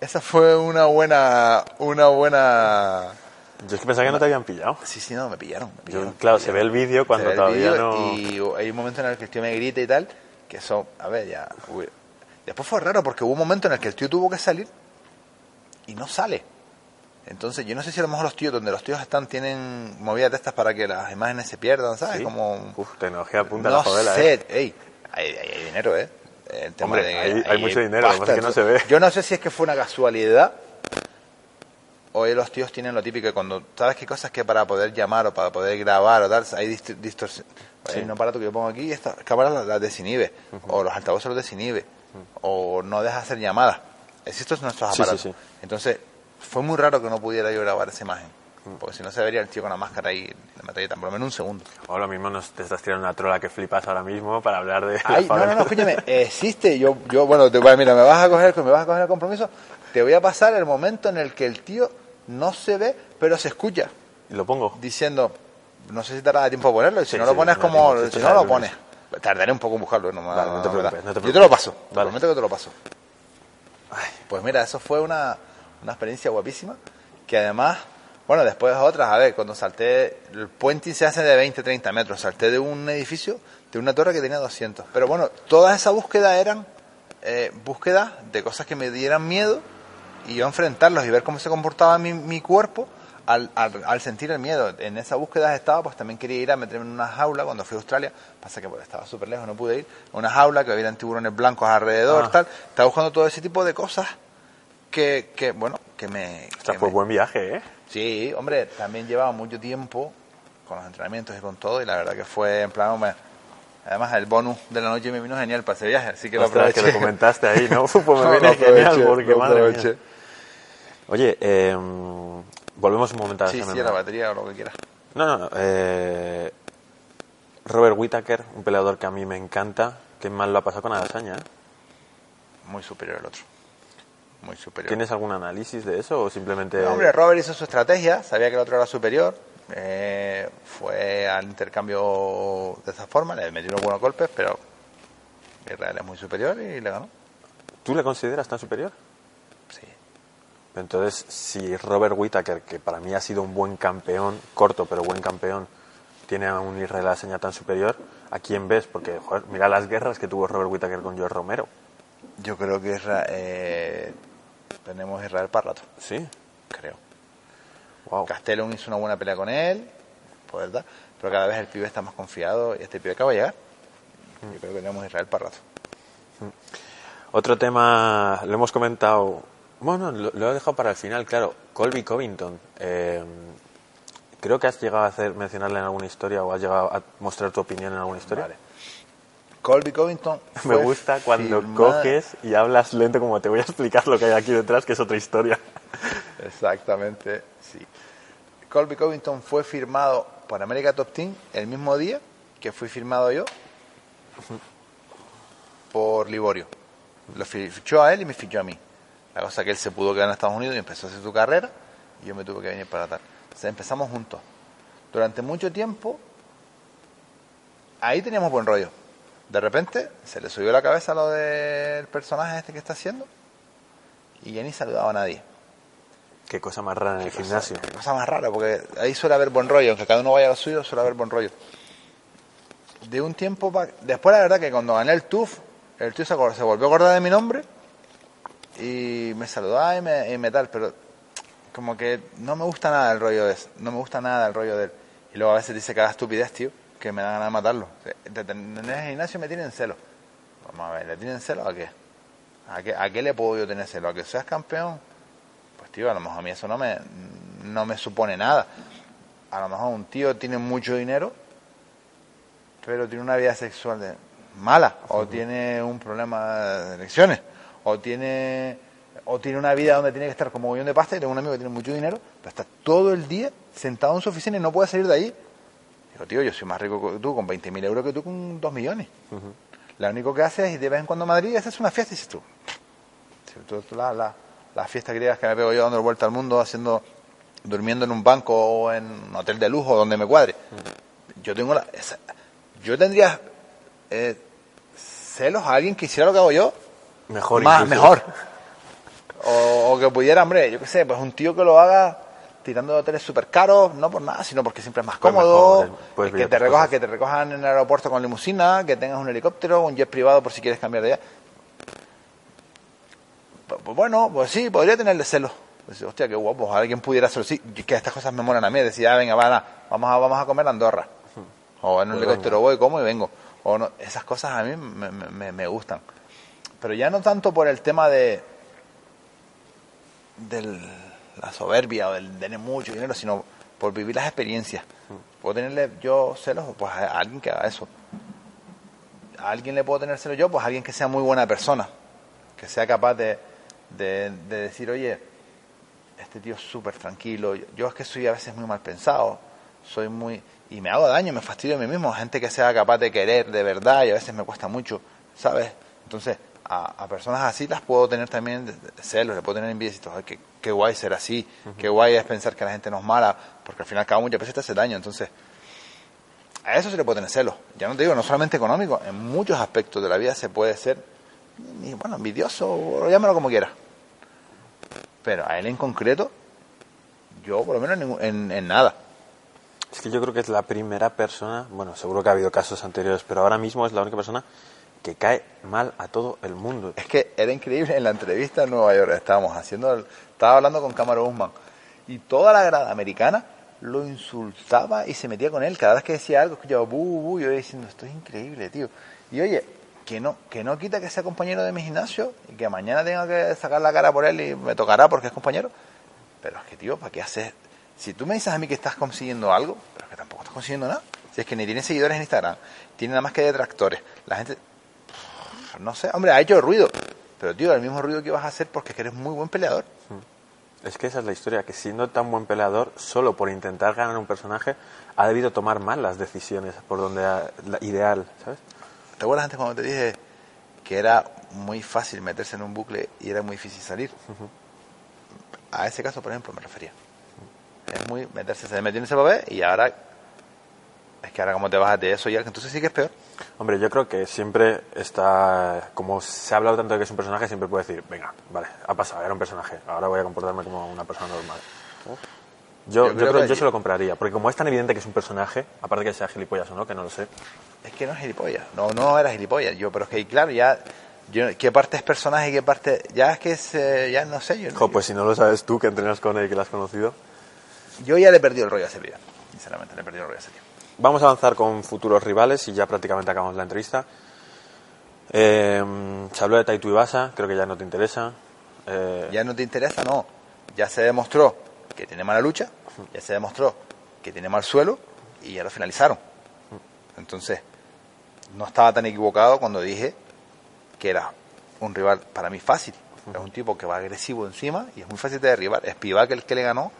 esa fue una buena, una buena... Yo es que pensaba que no te habían pillado. Sí, sí, no, me pillaron. me Yo, pillaron, claro, me se ve el vídeo cuando el todavía no... Y hay un momento en el que el tío me grita y tal, que eso, a ver, ya... uy. Después fue raro porque hubo un momento en el que el tío tuvo que salir y no sale. Entonces, yo no sé si a lo mejor los tíos, donde los tíos están, tienen movidas de estas para que las imágenes se pierdan, ¿sabes? ¿Sí? Como... Uf, tecnología punta no la favela, sé, ¿eh? ey, hay, hay- hay dinero, ¿eh? El tema Hombre, de- hay- hay mucho dinero, lo que pasa es que no se ve. Yo no sé si es que fue una casualidad Hoy los tíos tienen lo típico que cuando sabes que cosas que para poder llamar o para poder grabar o tal, hay dist- distorsión. Hay un aparato que yo pongo aquí y estas cámaras las, las desinhibe, o los altavoces los desinhibe, o no deja hacer llamadas. Son nuestros sí, aparatos. sí. Entonces, fue muy raro que no pudiera yo grabar esa imagen. Porque si no se vería el tío con la máscara ahí, la metralleta, por lo menos un segundo. Lo mismo nos te estás tirando una trola que flipas ahora mismo para hablar de... Ay, no, no, no, escúchame, existe, yo, yo bueno, te, mira, me vas a coger, me vas a coger el compromiso, te voy a pasar el momento en el que el tío no se ve, pero se escucha, Y lo pongo. diciendo, no sé si te dará tiempo a ponerlo, y si Sí, no lo pones como, si no lo pones. Tardaré un poco en buscarlo, no, Vale, no te da. preocupes, no te Yo te preocupes. lo paso, te Vale. prometo que te lo paso. Pues mira, eso fue una, una experiencia guapísima, que además, bueno, después otras, a ver, cuando salté, el puente se hace de 20, 30 metros, salté de un edificio, de una torre que tenía 200. Pero bueno, toda esa búsqueda eran eh, búsquedas de cosas que me dieran miedo y yo enfrentarlos y ver cómo se comportaba mi, mi cuerpo al, al, al sentir el miedo. En esa búsqueda estaba, pues también quería ir a meterme en una jaula cuando fui a Australia, pasa que pues, estaba súper lejos, no pude ir, una jaula que había tiburones blancos alrededor, Ah. tal, estaba buscando todo ese tipo de cosas que, que bueno, que me... Que fue me- buen viaje, ¿eh? Sí, hombre, también llevaba mucho tiempo con los entrenamientos y con todo, y la verdad que fue en plan, hombre, además el bonus de la noche me vino genial para ese viaje, así que lo Ostras, que aproveché. lo comentaste ahí, ¿no? <laughs> Pues me No, viene lo genial porque, lo madre mía. Oye, eh, volvemos un momento a Sí, sí, a la batería o lo que quieras. No, no, no. eh, Robert Whittaker, un peleador que a mí me encanta. Qué mal lo ha pasado con Adesanya, ¿eh? Muy superior el otro. Muy superior. ¿Tienes algún análisis de eso o simplemente...? No, hombre, Robert hizo su estrategia, sabía que el otro era superior, eh, fue al intercambio de esa forma, le metió unos buenos golpes, pero Israel es muy superior y le ganó. ¿Tú le consideras tan superior? Sí. Entonces, si Robert Whittaker, que para mí ha sido un buen campeón, corto pero buen campeón, tiene a un Israel Adesanya tan superior, ¿a quién ves? Porque, joder, mira las guerras que tuvo Robert Whittaker con George Romero. Yo creo que Isra- eh, tenemos Israel para rato, Sí, creo. wow. Castellón hizo una buena pelea con él, pues verdad, pero cada vez el pibe está más confiado y este pibe acaba de llegar. Yo creo que tenemos Israel para rato. Otro tema, lo hemos comentado, bueno, lo, lo he dejado para el final, claro, Colby Covington. eh, creo que has llegado a hacer, mencionarle en alguna historia o has llegado a mostrar tu opinión en alguna historia. Vale. Colby Covington. <laughs> Me gusta cuando firmada- coges y hablas lento como te voy a explicar lo que hay aquí detrás, que es otra historia. <laughs> Exactamente, sí. Colby Covington fue firmado por América Top Team el mismo día que fui firmado yo por Liborio. Lo fi- fichó a él y me fichó a mí. La cosa que él se pudo quedar en Estados Unidos y empezó a hacer su carrera y yo me tuve que venir para tal. Entonces empezamos juntos. Durante mucho tiempo, ahí teníamos buen rollo. De repente se le subió la cabeza lo del personaje este que está haciendo y ya ni saludaba a nadie. Qué cosa más rara en el gimnasio. Qué cosa más rara, porque ahí suele haber buen rollo, aunque cada uno vaya a lo suyo, suele haber buen rollo. De un tiempo Después, la verdad, que cuando gané el TUF, el TUF se, se volvió a acordar de mi nombre y me saludaba y me, y me tal, pero como que no me gusta nada el rollo de eso, no me gusta nada el rollo de él. Y luego a veces dice cada estupidez, tío, que me da ganas de matarlo. De tener- En el gimnasio me tienen celo. Vamos a ver, ¿le tienen celo a qué? ¿A qué, a qué le puedo yo tener celo? ¿A que seas campeón? Pues tío, a lo mejor a mí eso no me, no me supone nada. A lo mejor un tío tiene mucho dinero, pero tiene una vida sexual de- mala, o tiene un problema de elecciones, o tiene, o tiene una vida donde tiene que estar como un millón de pasta, y tengo un amigo que tiene mucho dinero, pero está todo el día sentado en su oficina y no puede salir de ahí. Tío, yo soy más rico que tú con 20.000 euros que tú con 2 millones. Lo único que haces es de vez en cuando a Madrid y haces una fiesta y dices tú, si tú- tú la, la, la fiesta griegas que me pego yo dando vuelta al mundo, haciendo, durmiendo en un banco o en un hotel de lujo donde me cuadre. Yo tengo la, esa- yo tendría eh, celos a alguien que hiciera lo que hago yo, Mejor más incluso. mejor. O, o que pudiera, hombre, yo qué sé, pues un tío que lo haga tirando de hoteles súper caros, no por nada, sino porque siempre es más Pues cómodo, mejor, puedes que vivir te otras recoja, cosas. que te recojan en el aeropuerto con limusina, que tengas un helicóptero, un jet privado por si quieres cambiar de allá. Pues, pues bueno, pues sí, podría tenerle celos. Pues, hostia, qué guapo, alguien pudiera hacerlo. Sí, que estas cosas me molan a mí. Decía, ah, venga, va, na, vamos a, vamos a comer a Andorra. O en un Pues helicóptero venga. voy, como y vengo. O no, esas cosas a mí me, me- me- gustan. Pero ya no tanto por el tema de de la soberbia o del tener mucho dinero, sino por vivir las experiencias. Puedo tenerle yo celos, pues a alguien que haga eso. A alguien le puedo tener celos yo, pues a alguien que sea muy buena persona, que sea capaz de, de, de decir, oye, este tío es súper tranquilo. Yo es que soy a veces muy mal pensado, soy muy... Y me hago daño, me fastidio a mí mismo. Gente que sea capaz de querer de verdad y a veces me cuesta mucho, ¿sabes? Entonces, a, a personas así las puedo tener también celos, le puedo tener envidia y decir, "Ay, qué, qué guay ser así, qué guay es pensar que la gente no es mala, porque al final cada muchas veces te hace daño. Entonces, a eso se le puede tener celos. Ya no te digo, no solamente económico, en muchos aspectos de la vida se puede ser, y, bueno, envidioso, o llámalo como quieras. Pero a él en concreto, yo por lo menos ningún- en, en nada. Es que yo creo que es la primera persona, bueno, seguro que ha habido casos anteriores, pero ahora mismo es la única persona que cae mal a todo el mundo. Es que era increíble en la entrevista en Nueva York, estábamos haciendo, estaba hablando con Cameron Usman y toda la grada americana lo insultaba y se metía con él. Cada vez que decía algo, escuchaba bu, bu, yo diciendo, esto es increíble, tío. Y oye, que no, que no quita que sea compañero de mi gimnasio y que mañana tenga que sacar la cara por él y me tocará porque es compañero. Pero es que, tío, ¿para qué haces? Si tú me dices a mí que estás consiguiendo algo, pero que tampoco estás consiguiendo nada. Si es que ni tiene seguidores en Instagram, tiene nada más que detractores. La gente, no sé, hombre, ha hecho ruido. Pero, tío, el mismo ruido que vas a hacer porque eres muy buen peleador. Es que esa es la historia, que siendo tan buen peleador, solo por intentar ganar un personaje, ha debido tomar mal las decisiones por donde ha- la ideal, ¿sabes? ¿Te acuerdas antes cuando te dije que era muy fácil meterse en un bucle y era muy difícil salir? A ese caso, por ejemplo, me refería. Es muy meterse, se metió en ese papel y ahora es que ahora como te bajas de eso ya, entonces sí que es peor. Hombre, yo creo que siempre está, como se ha hablado tanto de que es un personaje, siempre puede decir, venga, vale, ha pasado, era un personaje, ahora voy a comportarme como una persona normal. Yo, Yo yo, creo creo, que- yo se lo compraría, porque como es tan evidente que es un personaje, aparte que sea gilipollas o no, que no lo sé, Es que no es gilipollas. No, no era gilipollas. Yo, pero es que, claro, ya. Yo, ¿Qué parte es personaje y qué parte.? Ya es que es. eh, ya no sé. Yo, jo, pues si no lo sabes tú, que entrenas con él y que lo has conocido. yo ya le he perdido el rollo a ese pibe. Sinceramente, le he perdido el rollo a ese tío. Vamos a avanzar con futuros rivales y ya prácticamente acabamos la entrevista. Eh, se habló de Taito Ibasa, creo que ya no te interesa. Eh, Ya no te interesa, no. Ya se demostró que tiene mala lucha, ya se demostró que tiene mal suelo y ya lo finalizaron. Entonces, no estaba tan equivocado cuando dije que era un rival para mí fácil. Es un tipo que va agresivo encima y es muy fácil de derribar. Spivak, el que le ganó,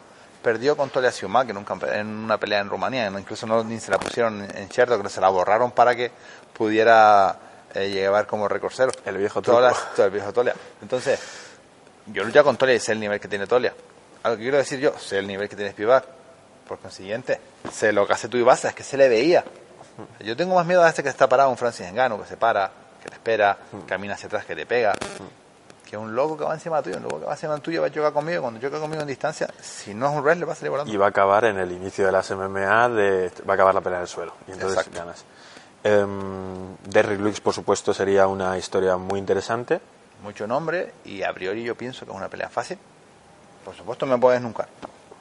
perdió con Tolia Siumak en, un en una pelea en Rumanía. Incluso no, ni se la pusieron en cierto, que se la borraron para que pudiera eh, llevar como récord cero. El viejo todo el viejo Tolia. Entonces, yo lucho con Tolia y sé el nivel que tiene Tolia. Algo que quiero decir yo, sé el nivel que tiene Spivak. Por consiguiente, sé lo que hace tu Ibasa, es que se le veía. Yo tengo más miedo a este que está parado, un Francis Engano, que se para, que te espera, camina hacia atrás, que te pega. Que un loco que va encima tuyo, un loco que va encima tuyo va a chocar conmigo. Cuando choca conmigo en distancia, si no es un wrestler, va a salir volando. y va a acabar en el inicio de las MMA, de, va a acabar la pelea en el suelo. Y entonces Exacto. ganas. Em, Derrick Lewis, por supuesto, sería una historia muy interesante. Mucho nombre y a priori yo pienso que es una pelea fácil. Por supuesto me puedes nunca.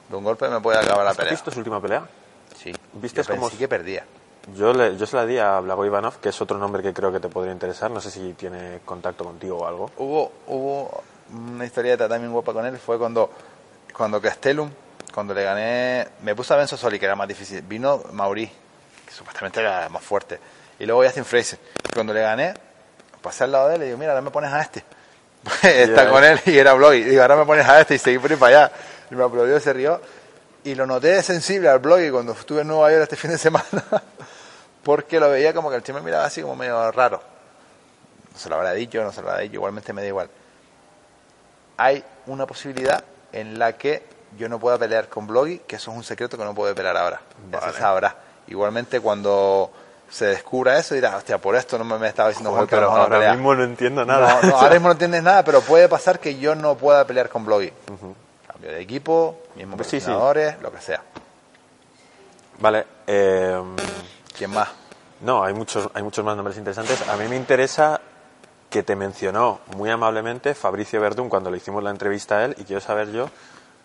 De un golpe me puede acabar la ¿Has pelea. visto su última pelea? Sí. ¿Viste yo cómo- pensé que perdía. Yo, le, yo se la di a Blago Ivanov, que es otro nombre que creo que te podría interesar. No sé si tiene contacto contigo o algo. Hubo, hubo una historieta también guapa con él, fue cuando, cuando Castellum, cuando le gané, me puse a Benzo Soli, que era más difícil, vino Mauri, que supuestamente era más fuerte, y luego Justin Fraser. Cuando le gané, pasé al lado de él y digo, mira, ahora me pones a este. <laughs> Está Ya, con él y era blog, y digo, ahora me pones a este y seguí por ahí para allá. Y me aplaudió, se rió. Y lo noté sensible al blog y cuando estuve en Nueva York este fin de semana, <laughs> porque lo veía como que el chico me miraba así como medio raro. No se lo habrá dicho, no se lo habrá dicho, igualmente me da igual. Hay una posibilidad en la que yo no pueda pelear con Bloggy, que eso es un secreto que no puede pelear ahora. Vale. se sabrá. Igualmente cuando se descubra eso dirá, hostia, por esto no me, estaba diciendo Juan que pero ahora pelea". mismo no entiendo nada. No, no, <laughs> ahora mismo no entiendes nada, pero puede pasar que yo no pueda pelear con Bloggy. Cambio de equipo, mismos Sí, sí. lo que sea. Vale. em, ¿Quién más? No, hay muchos, hay muchos más nombres interesantes. A mí me interesa que te mencionó muy amablemente Fabricio Verdún cuando le hicimos la entrevista a él y quiero saber yo,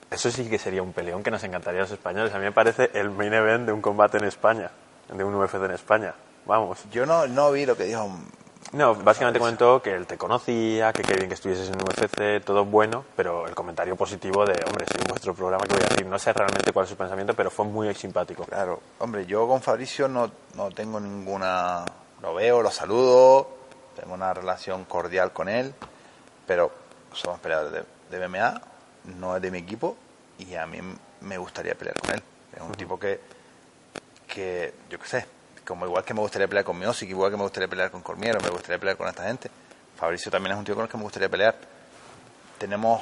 eso sí que sería un peleón que nos encantaría a los españoles. A mí me parece el main event de un combate en España, de un UFC en España. Vamos. Yo no, no vi lo que dijo. No, básicamente comentó que él te conocía, que qué bien que estuvieses en UFC, todo bueno, pero el comentario positivo de, hombre, en vuestro programa, que voy a decir, no sé realmente cuál es su pensamiento, pero fue muy simpático. Claro, hombre, yo con Fabricio no, no tengo ninguna... Lo veo, lo saludo, tengo una relación cordial con él, pero somos peleadores de, de MMA, no es de mi equipo y a mí me gustaría pelear con él. Es un tipo que, que, yo qué sé, como igual que me gustaría pelear con Miosic, igual que me gustaría pelear con Cormiero, me gustaría pelear con esta gente. Fabricio también es un tío con el que me gustaría pelear. Tenemos,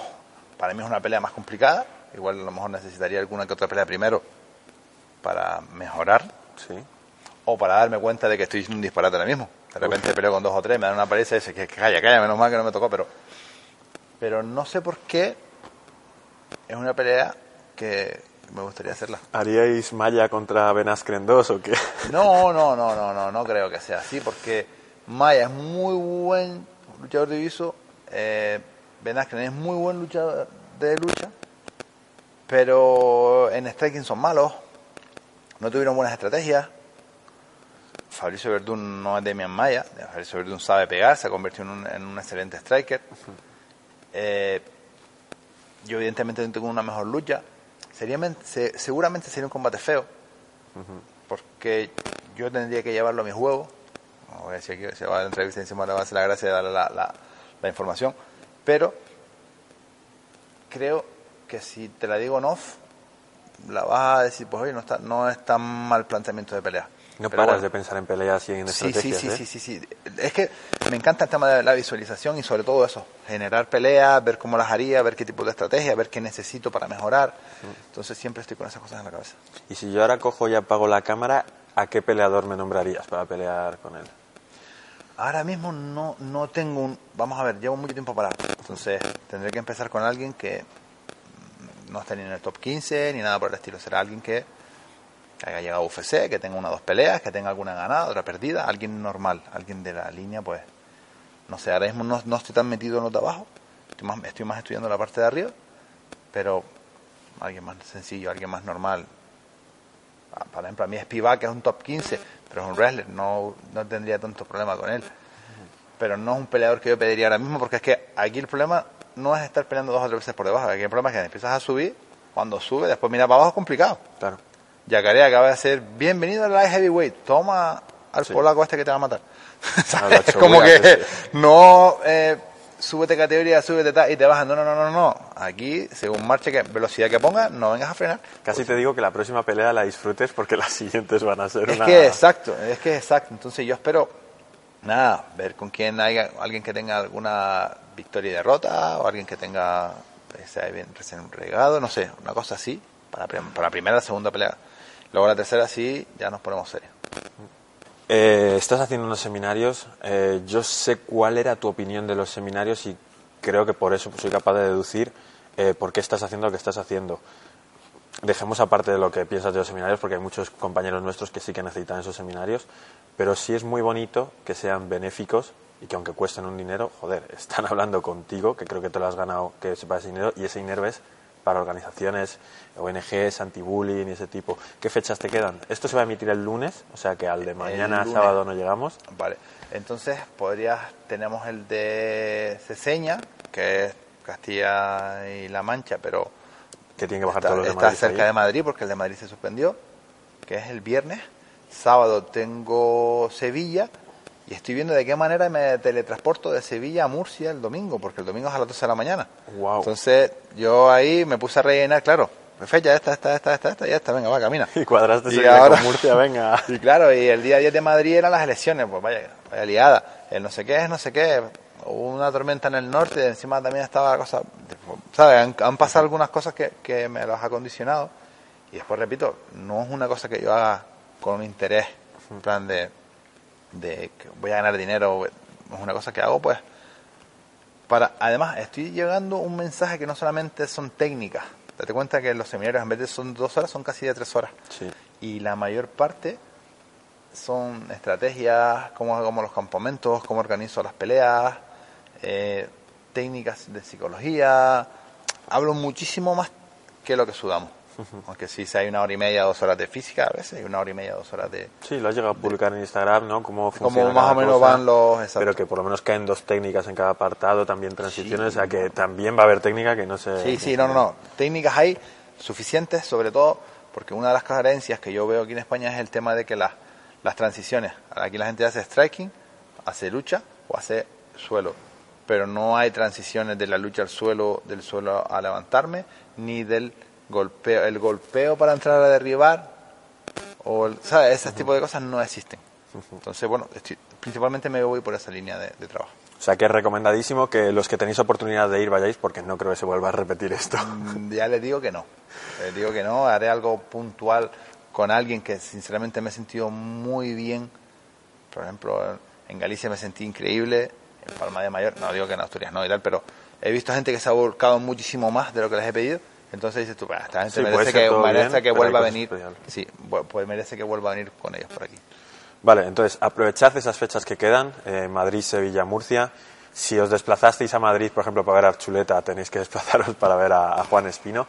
para mí es una pelea más complicada, igual a lo mejor necesitaría alguna que otra pelea primero para mejorar Sí. o para darme cuenta de que estoy haciendo un disparate ahora mismo. De repente peleo con dos o tres, me dan una paliza y dice que calla, calla, menos mal que no me tocó, pero pero no sé por qué es una pelea que me gustaría hacerla. ¿Haríais Maya contra Ben Askren 2 o qué? No, no, no, no, no, no creo que sea así, porque Maya es muy buen luchador de viso, eh, es muy buen luchador de lucha, pero en striking son malos, no tuvieron buenas estrategias. Fabricio Verdún no es Demian Maya, Fabricio Verdún sabe pegar, se ha convertido en un, en un excelente striker. Eh, yo evidentemente tengo una mejor lucha. Sería, se- seguramente sería un combate feo, porque yo tendría que llevarlo a mi juego. Voy a decir que se va a la entrevista encima le va a hacer la gracia de darle la, la- la información. Pero creo que si te la digo en off, la vas a decir, pues oye, no, está, no es tan mal planteamiento de pelea. No Pero paras bueno. de pensar en peleas y en Sí, sí, estrategias, sí, ¿eh? sí, sí, sí. Es que me encanta el tema de la visualización y sobre todo eso, generar peleas, ver cómo las haría, ver qué tipo de estrategia, ver qué necesito para mejorar. Entonces siempre estoy con esas cosas en la cabeza. Y si yo ahora cojo y apago la cámara, ¿a qué peleador me nombrarías para pelear con él? Ahora mismo no, no tengo un... Vamos a ver, llevo mucho tiempo parado. Entonces tendré que empezar con alguien que mm, no esté ni en el top 15 ni nada por el estilo. Será alguien que haya llegado UFC, que tenga una o dos peleas, que tenga alguna ganada, otra perdida. Alguien normal, alguien de la línea, pues... No sé, ahora mismo no, no estoy tan metido en los de abajo. Estoy más, estoy más estudiando la parte de arriba. Pero alguien más sencillo, alguien más normal. Ah, Por ejemplo, a mí Spivak es un top 15, pero es un wrestler, no, no tendría tanto problema con él. Pero no es un peleador que yo pediría ahora mismo, porque es que aquí el problema no es estar peleando dos o tres veces por debajo. Aquí el problema es que empiezas a subir, cuando sube, después mira para abajo es complicado. Claro. Yacaré acaba de ser bienvenido al light heavyweight, toma al Sí. polaco este que te va a matar. A la <laughs> es como que no eh, súbete categoría, súbete tal y te bajan. No, no, no, no, no. Aquí, según marche, que velocidad que ponga, no vengas a frenar. Casi te digo que la próxima pelea la disfrutes porque <laughs> las siguientes van a ser Es una... que exacto, es que exacto. Entonces yo espero, nada, ver con quién haya alguien que tenga alguna victoria y derrota o alguien que tenga, eh, sea bien recién regado, no sé, una cosa así, para, para la primera, la segunda pelea. Luego la tercera sí, ya nos ponemos serios. Eh, estás haciendo unos seminarios. eh, yo sé cuál era tu opinión de los seminarios y creo que por eso soy capaz de deducir eh, por qué estás haciendo lo que estás haciendo. Dejemos aparte de lo que piensas de los seminarios, porque hay muchos compañeros nuestros que sí que necesitan esos seminarios, pero sí es muy bonito que sean benéficos y que aunque cuesten un dinero, joder, <laughs> están hablando contigo, que creo que te lo has ganado, que sepa ese dinero, y ese dinero es para organizaciones, ONGs, anti-bullying y ese tipo. ¿Qué fechas te quedan? Esto se va a emitir el lunes, o sea que al de mañana, sábado, no llegamos. Vale, entonces podrías, tenemos el de Ceseña, que es Castilla y La Mancha, pero Que tienen que bajar está, todos los de está Madrid cerca ahí. de Madrid porque el de Madrid se suspendió, que es el viernes. Sábado tengo Sevilla y estoy viendo de qué manera me teletransporto de Sevilla a Murcia el domingo, porque el domingo es a las 12 de la mañana. Entonces yo ahí me puse a rellenar, claro, fecha esta, esta, esta, esta, esta, ya está, venga, va, camina. <laughs> Y cuadraste Y ahora- con Murcia, venga. <laughs> Y claro, y el día 10 de Madrid eran las elecciones, pues vaya, vaya liada. El no sé qué es no sé qué. Hubo una tormenta en el norte encima también estaba la cosa. ¿Sabes? Han, han pasado algunas cosas que, que me las ha condicionado. Y después repito, no es una cosa que yo haga con un interés, en plan de, de que voy a ganar dinero. Es una cosa que hago, pues. para Además, estoy llegando un mensaje que no solamente son técnicas. Date cuenta que los seminarios, en vez de son dos horas, son casi de tres horas Sí. y la mayor parte son estrategias, cómo hago los campamentos, cómo organizo las peleas, eh, técnicas de psicología. Hablo muchísimo más que lo que sudamos. Aunque sí, si hay una hora y media, dos horas de física, a veces hay una hora y media, dos horas de... Sí, lo has llegado a publicar en Instagram, ¿no? Cómo funciona Como más o menos cosa, van los... exacto. Pero que por lo menos caen dos técnicas en cada apartado, también transiciones, o sea que también va a haber técnica que no se... Sí, sí, no, no, no. Técnicas hay suficientes, sobre todo porque una de las carencias que yo veo aquí en España es el tema de que las, las transiciones. Aquí la gente hace striking, hace lucha o hace suelo. pero no hay transiciones de la lucha al suelo, del suelo a levantarme, ni del golpeo, el golpeo para entrar a derribar, o el- ¿sabes? Ese tipo de cosas no existen. Entonces, bueno, estoy- principalmente me voy por esa línea de, de trabajo. O sea que es recomendadísimo que los que tenéis oportunidad de ir vayáis porque no creo que se vuelva a repetir esto. Mm, Ya les digo que no. Les digo que no. Haré algo puntual con alguien que sinceramente me he sentido muy bien. Por ejemplo, en Galicia me sentí increíble. En Palma de Mayor, no digo que en Asturias no y tal, pero he visto gente que se ha volcado muchísimo más de lo que les he pedido. Entonces dices tú, "Bah, esta Sí, merece que, merece bien, que vuelva a venir. Sí, pues merece que vuelva a venir con ellos por aquí. Vale, entonces aprovechad esas fechas que quedan, eh, Madrid, Sevilla, Murcia. Si os desplazasteis a Madrid, por ejemplo, para ver a Archuleta, tenéis que <laughs> desplazaros para ver a, a Juan Espino.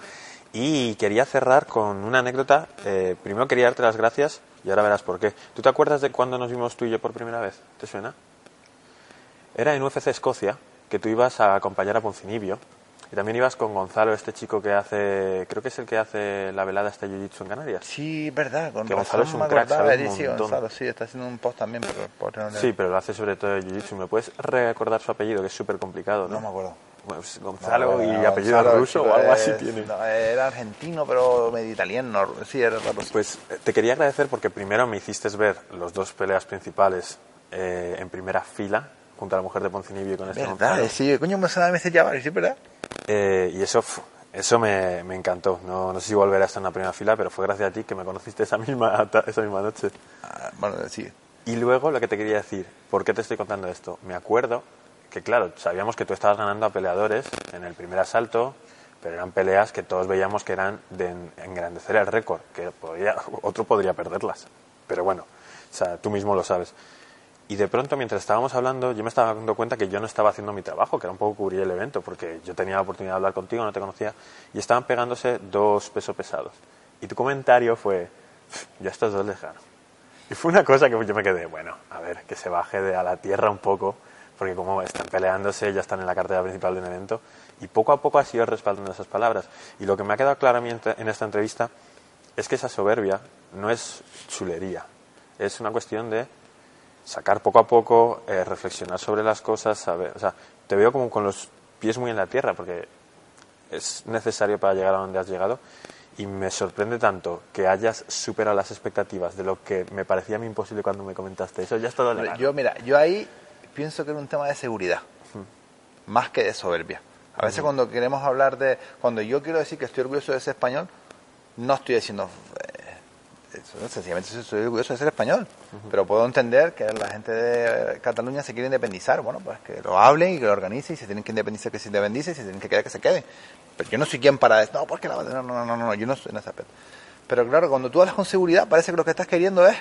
Y quería cerrar con una anécdota. Eh, primero quería darte las gracias y ahora verás por qué. ¿Tú te acuerdas de cuando nos vimos tú y yo por primera vez? ¿Te suena? Era en UFC Escocia, que tú ibas a acompañar a Poncinibio. Y también ibas con Gonzalo, este chico que hace, creo que es el que hace la velada este Jiu-Jitsu en Canarias. Sí, verdad, con Que Gonzalo es un me crack, sabe un sí. Gonzalo, sí, está haciendo un post también, pero por no Sí, pero lo hace sobre todo de Jiu-Jitsu. ¿Me puedes recordar su apellido, que es súper complicado? ¿no? no me acuerdo. Pues Gonzalo No, y no, apellido Gonzalo, ruso o algo así es- tiene. no, era argentino, pero medio italiano. Sí, era raro. Pues eh, te quería agradecer porque primero me hiciste ver los dos peleas principales eh, en primera fila junto a la mujer de Poncinibio con este ¿Verdad? Gonzalo. Sí, coño, me sonaba ese chaval, sí, ¿verdad? Eh, y eso, eso me, me encantó. No, no sé si volveré a estar en la primera fila, pero fue gracias a ti que me conociste esa misma, esa misma noche. Ah, bueno, sí. Y luego lo que te quería decir, ¿por qué te estoy contando esto? Me acuerdo que, claro, sabíamos que tú estabas ganando a peleadores en el primer asalto, pero eran peleas que todos veíamos que eran de en- engrandecer el récord, que podría, otro podría perderlas. Pero bueno, o sea, tú mismo lo sabes. Y de pronto, mientras estábamos hablando, yo me estaba dando cuenta que yo no estaba haciendo mi trabajo, que era un poco cubrir el evento, porque yo tenía la oportunidad de hablar contigo, no te conocía, y estaban pegándose dos pesos pesados. Y tu comentario fue, ya estos dos les gano. Y fue una cosa que yo me quedé, bueno, a ver, que se baje de a la tierra un poco, porque como están peleándose, ya están en la cartera principal de un evento, y poco a poco ha sido respaldando esas palabras. Y lo que me ha quedado claro a mí en esta entrevista es que esa soberbia no es chulería, es una cuestión de sacar poco a poco, eh, reflexionar sobre las cosas, saber, o sea, te veo como con los pies muy en la tierra, porque es necesario para llegar a donde has llegado. Y me sorprende tanto que hayas superado las expectativas de lo que me parecía a mí imposible cuando me comentaste eso. Ya es todo. Yo, mira, yo ahí pienso que era un tema de seguridad, más que de soberbia. A veces cuando queremos hablar de... Cuando yo quiero decir que estoy orgulloso de ser español, no estoy diciendo... sencillamente estoy orgulloso de ser español. Pero puedo entender que la gente de Cataluña se quiere independizar. Bueno, pues que lo hablen y que lo organicen y se tienen que independizar que se independicen y se tienen que quedar que se queden. Pero yo no soy quien para decir, no, porque la... No, no, no, no, yo no soy en ese aspecto. Pero claro, cuando tú hablas con seguridad, parece que lo que estás queriendo es...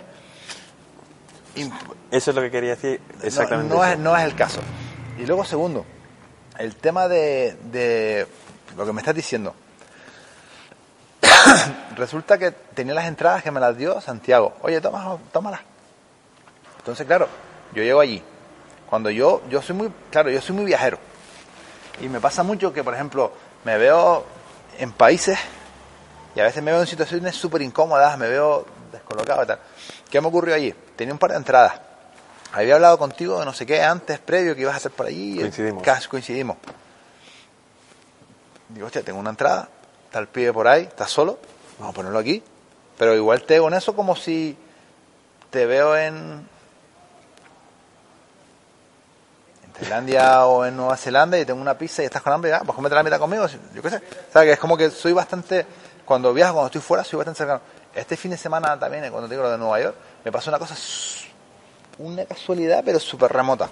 Eso es lo que quería decir exactamente. no, no es, no es el caso. Y luego, segundo, el tema de, de lo que me estás diciendo. <coughs> Resulta que tenía las entradas que me las dio Santiago. Oye, toma, tómalas. Entonces, claro, yo llego allí. Cuando yo, yo soy muy, claro, yo soy muy viajero. Y me pasa mucho que, por ejemplo, me veo en países y a veces me veo en situaciones súper incómodas, me veo descolocado y tal. ¿Qué me ocurrió allí? Tenía un par de entradas. Había hablado contigo de no sé qué antes, previo, que ibas a hacer por allí. Coincidimos. Casi coincidimos. Digo, hostia, tengo una entrada, está el pibe por ahí, está solo, vamos a ponerlo aquí. Pero igual te hago en eso como si te veo en, Tailandia o en Nueva Zelanda y tengo una pizza y estás con hambre, ah, pues cómete la mitad conmigo, yo qué sé. O sea, que es como que soy bastante, cuando viajo, cuando estoy fuera, soy bastante cercano. Este fin de semana también, eh, cuando te digo lo de Nueva York, me pasó una cosa, una casualidad, pero súper remota.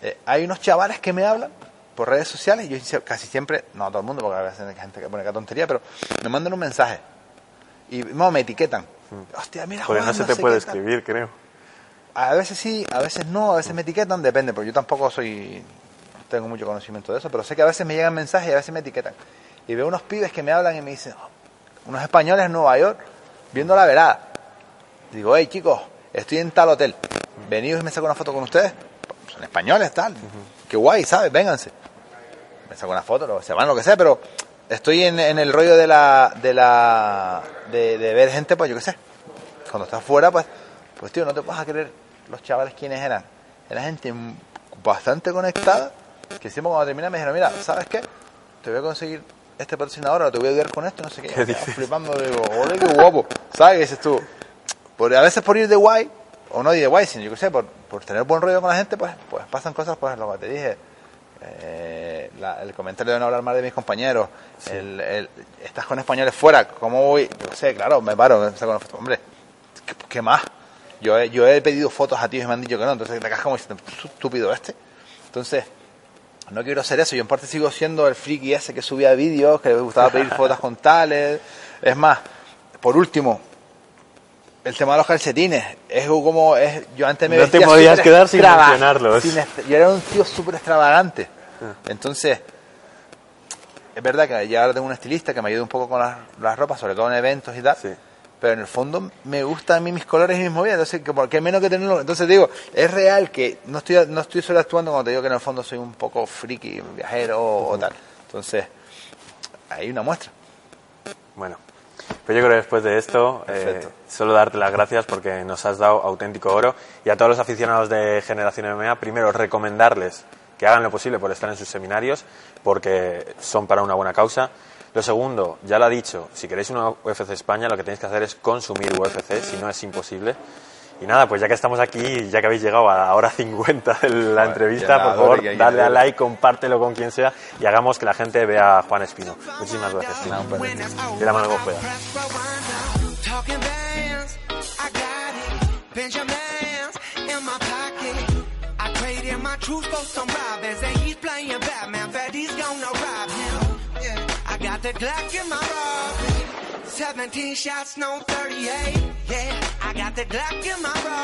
Eh, hay unos chavales que me hablan por redes sociales, yo casi siempre, no a todo el mundo, porque a veces hay gente que pone que tontería, pero me mandan un mensaje y no, me etiquetan. Hostia, mira, Porque no se te puede qué tal". escribir, creo. A veces sí, a veces no, a veces me etiquetan, depende, porque yo tampoco soy, no tengo mucho conocimiento de eso, pero sé que a veces me llegan mensajes y a veces me etiquetan. Y veo unos pibes que me hablan y me dicen, "Oh, unos españoles en Nueva York, viendo la velada. Digo, hey chicos, estoy en tal hotel, venidos y me saco una foto con ustedes. Son españoles, tal. Qué guay, ¿sabes? Vénganse. Me saco una foto, lo- se van, lo que sea, pero estoy en, en el rollo de la, de la, de, de ver gente, pues yo qué sé. Cuando estás fuera, pues, pues tío, no te vas a creer los chavales quiénes eran. Era gente bastante conectada, que siempre cuando terminé me dijeron, mira, ¿sabes qué? Te voy a conseguir este patrocinador, o te voy a ayudar con esto, no sé qué. <laughs> ¿Qué dices? flipando, digo, ole, qué guapo. ¿Sabes qué dices tú? Por, a veces por ir de guay, o no ir de guay, sino yo qué sé, por, por tener buen rollo con la gente, pues, pues pasan cosas, pues lo que te dije. Eh, la- el comentario de no hablar mal de mis compañeros, el, el- estás con españoles fuera, ¿cómo voy? Yo sé, claro, me paro, me saco una foto. Hombre, ¿qué, qué más? Yo he, yo he pedido fotos a ti y me han dicho que no, entonces te quedas como estúpido este. Entonces, no quiero ser eso. Yo en parte sigo siendo el friki ese que subía vídeos, que le gustaba pedir <laughs> fotos con tales. Es más, por último, el tema de los calcetines. Es como, es, yo antes me No te podías quedar sin est- yo era un tío súper extravagante. Entonces, es verdad que ya ahora tengo un estilista que me ayuda un poco con las, las ropas, sobre todo en eventos y tal. Sí. Pero en el fondo me gustan a mí mis colores y mis movidas. Entonces, que menos que tenerlo. Entonces digo, es real que no estoy, no estoy solo actuando cuando te digo que en el fondo soy un poco friki, viajero o, o tal. Entonces, hay una muestra. Bueno, pues yo creo que después de esto, eh, solo darte las gracias porque nos has dado auténtico oro y a todos los aficionados de Generación MMA, primero recomendarles que hagan lo posible por estar en sus seminarios porque son para una buena causa. Lo segundo, ya lo ha dicho, si queréis una UFC España lo que tenéis que hacer es consumir UFC, si no es imposible. Y nada, pues ya que estamos aquí, ya que habéis llegado a la hora 50 de la entrevista, por favor, que que darle a like, compártelo con quien sea y hagamos que la gente vea a Juan Espino. Muchísimas gracias. placer. De la mano como truth for some robins, and he's playing Batman. He's gonna rob him. Yeah, I got the Glock in my Robin. 17 shots, no 38. Yeah, I got the Glock in my Robin.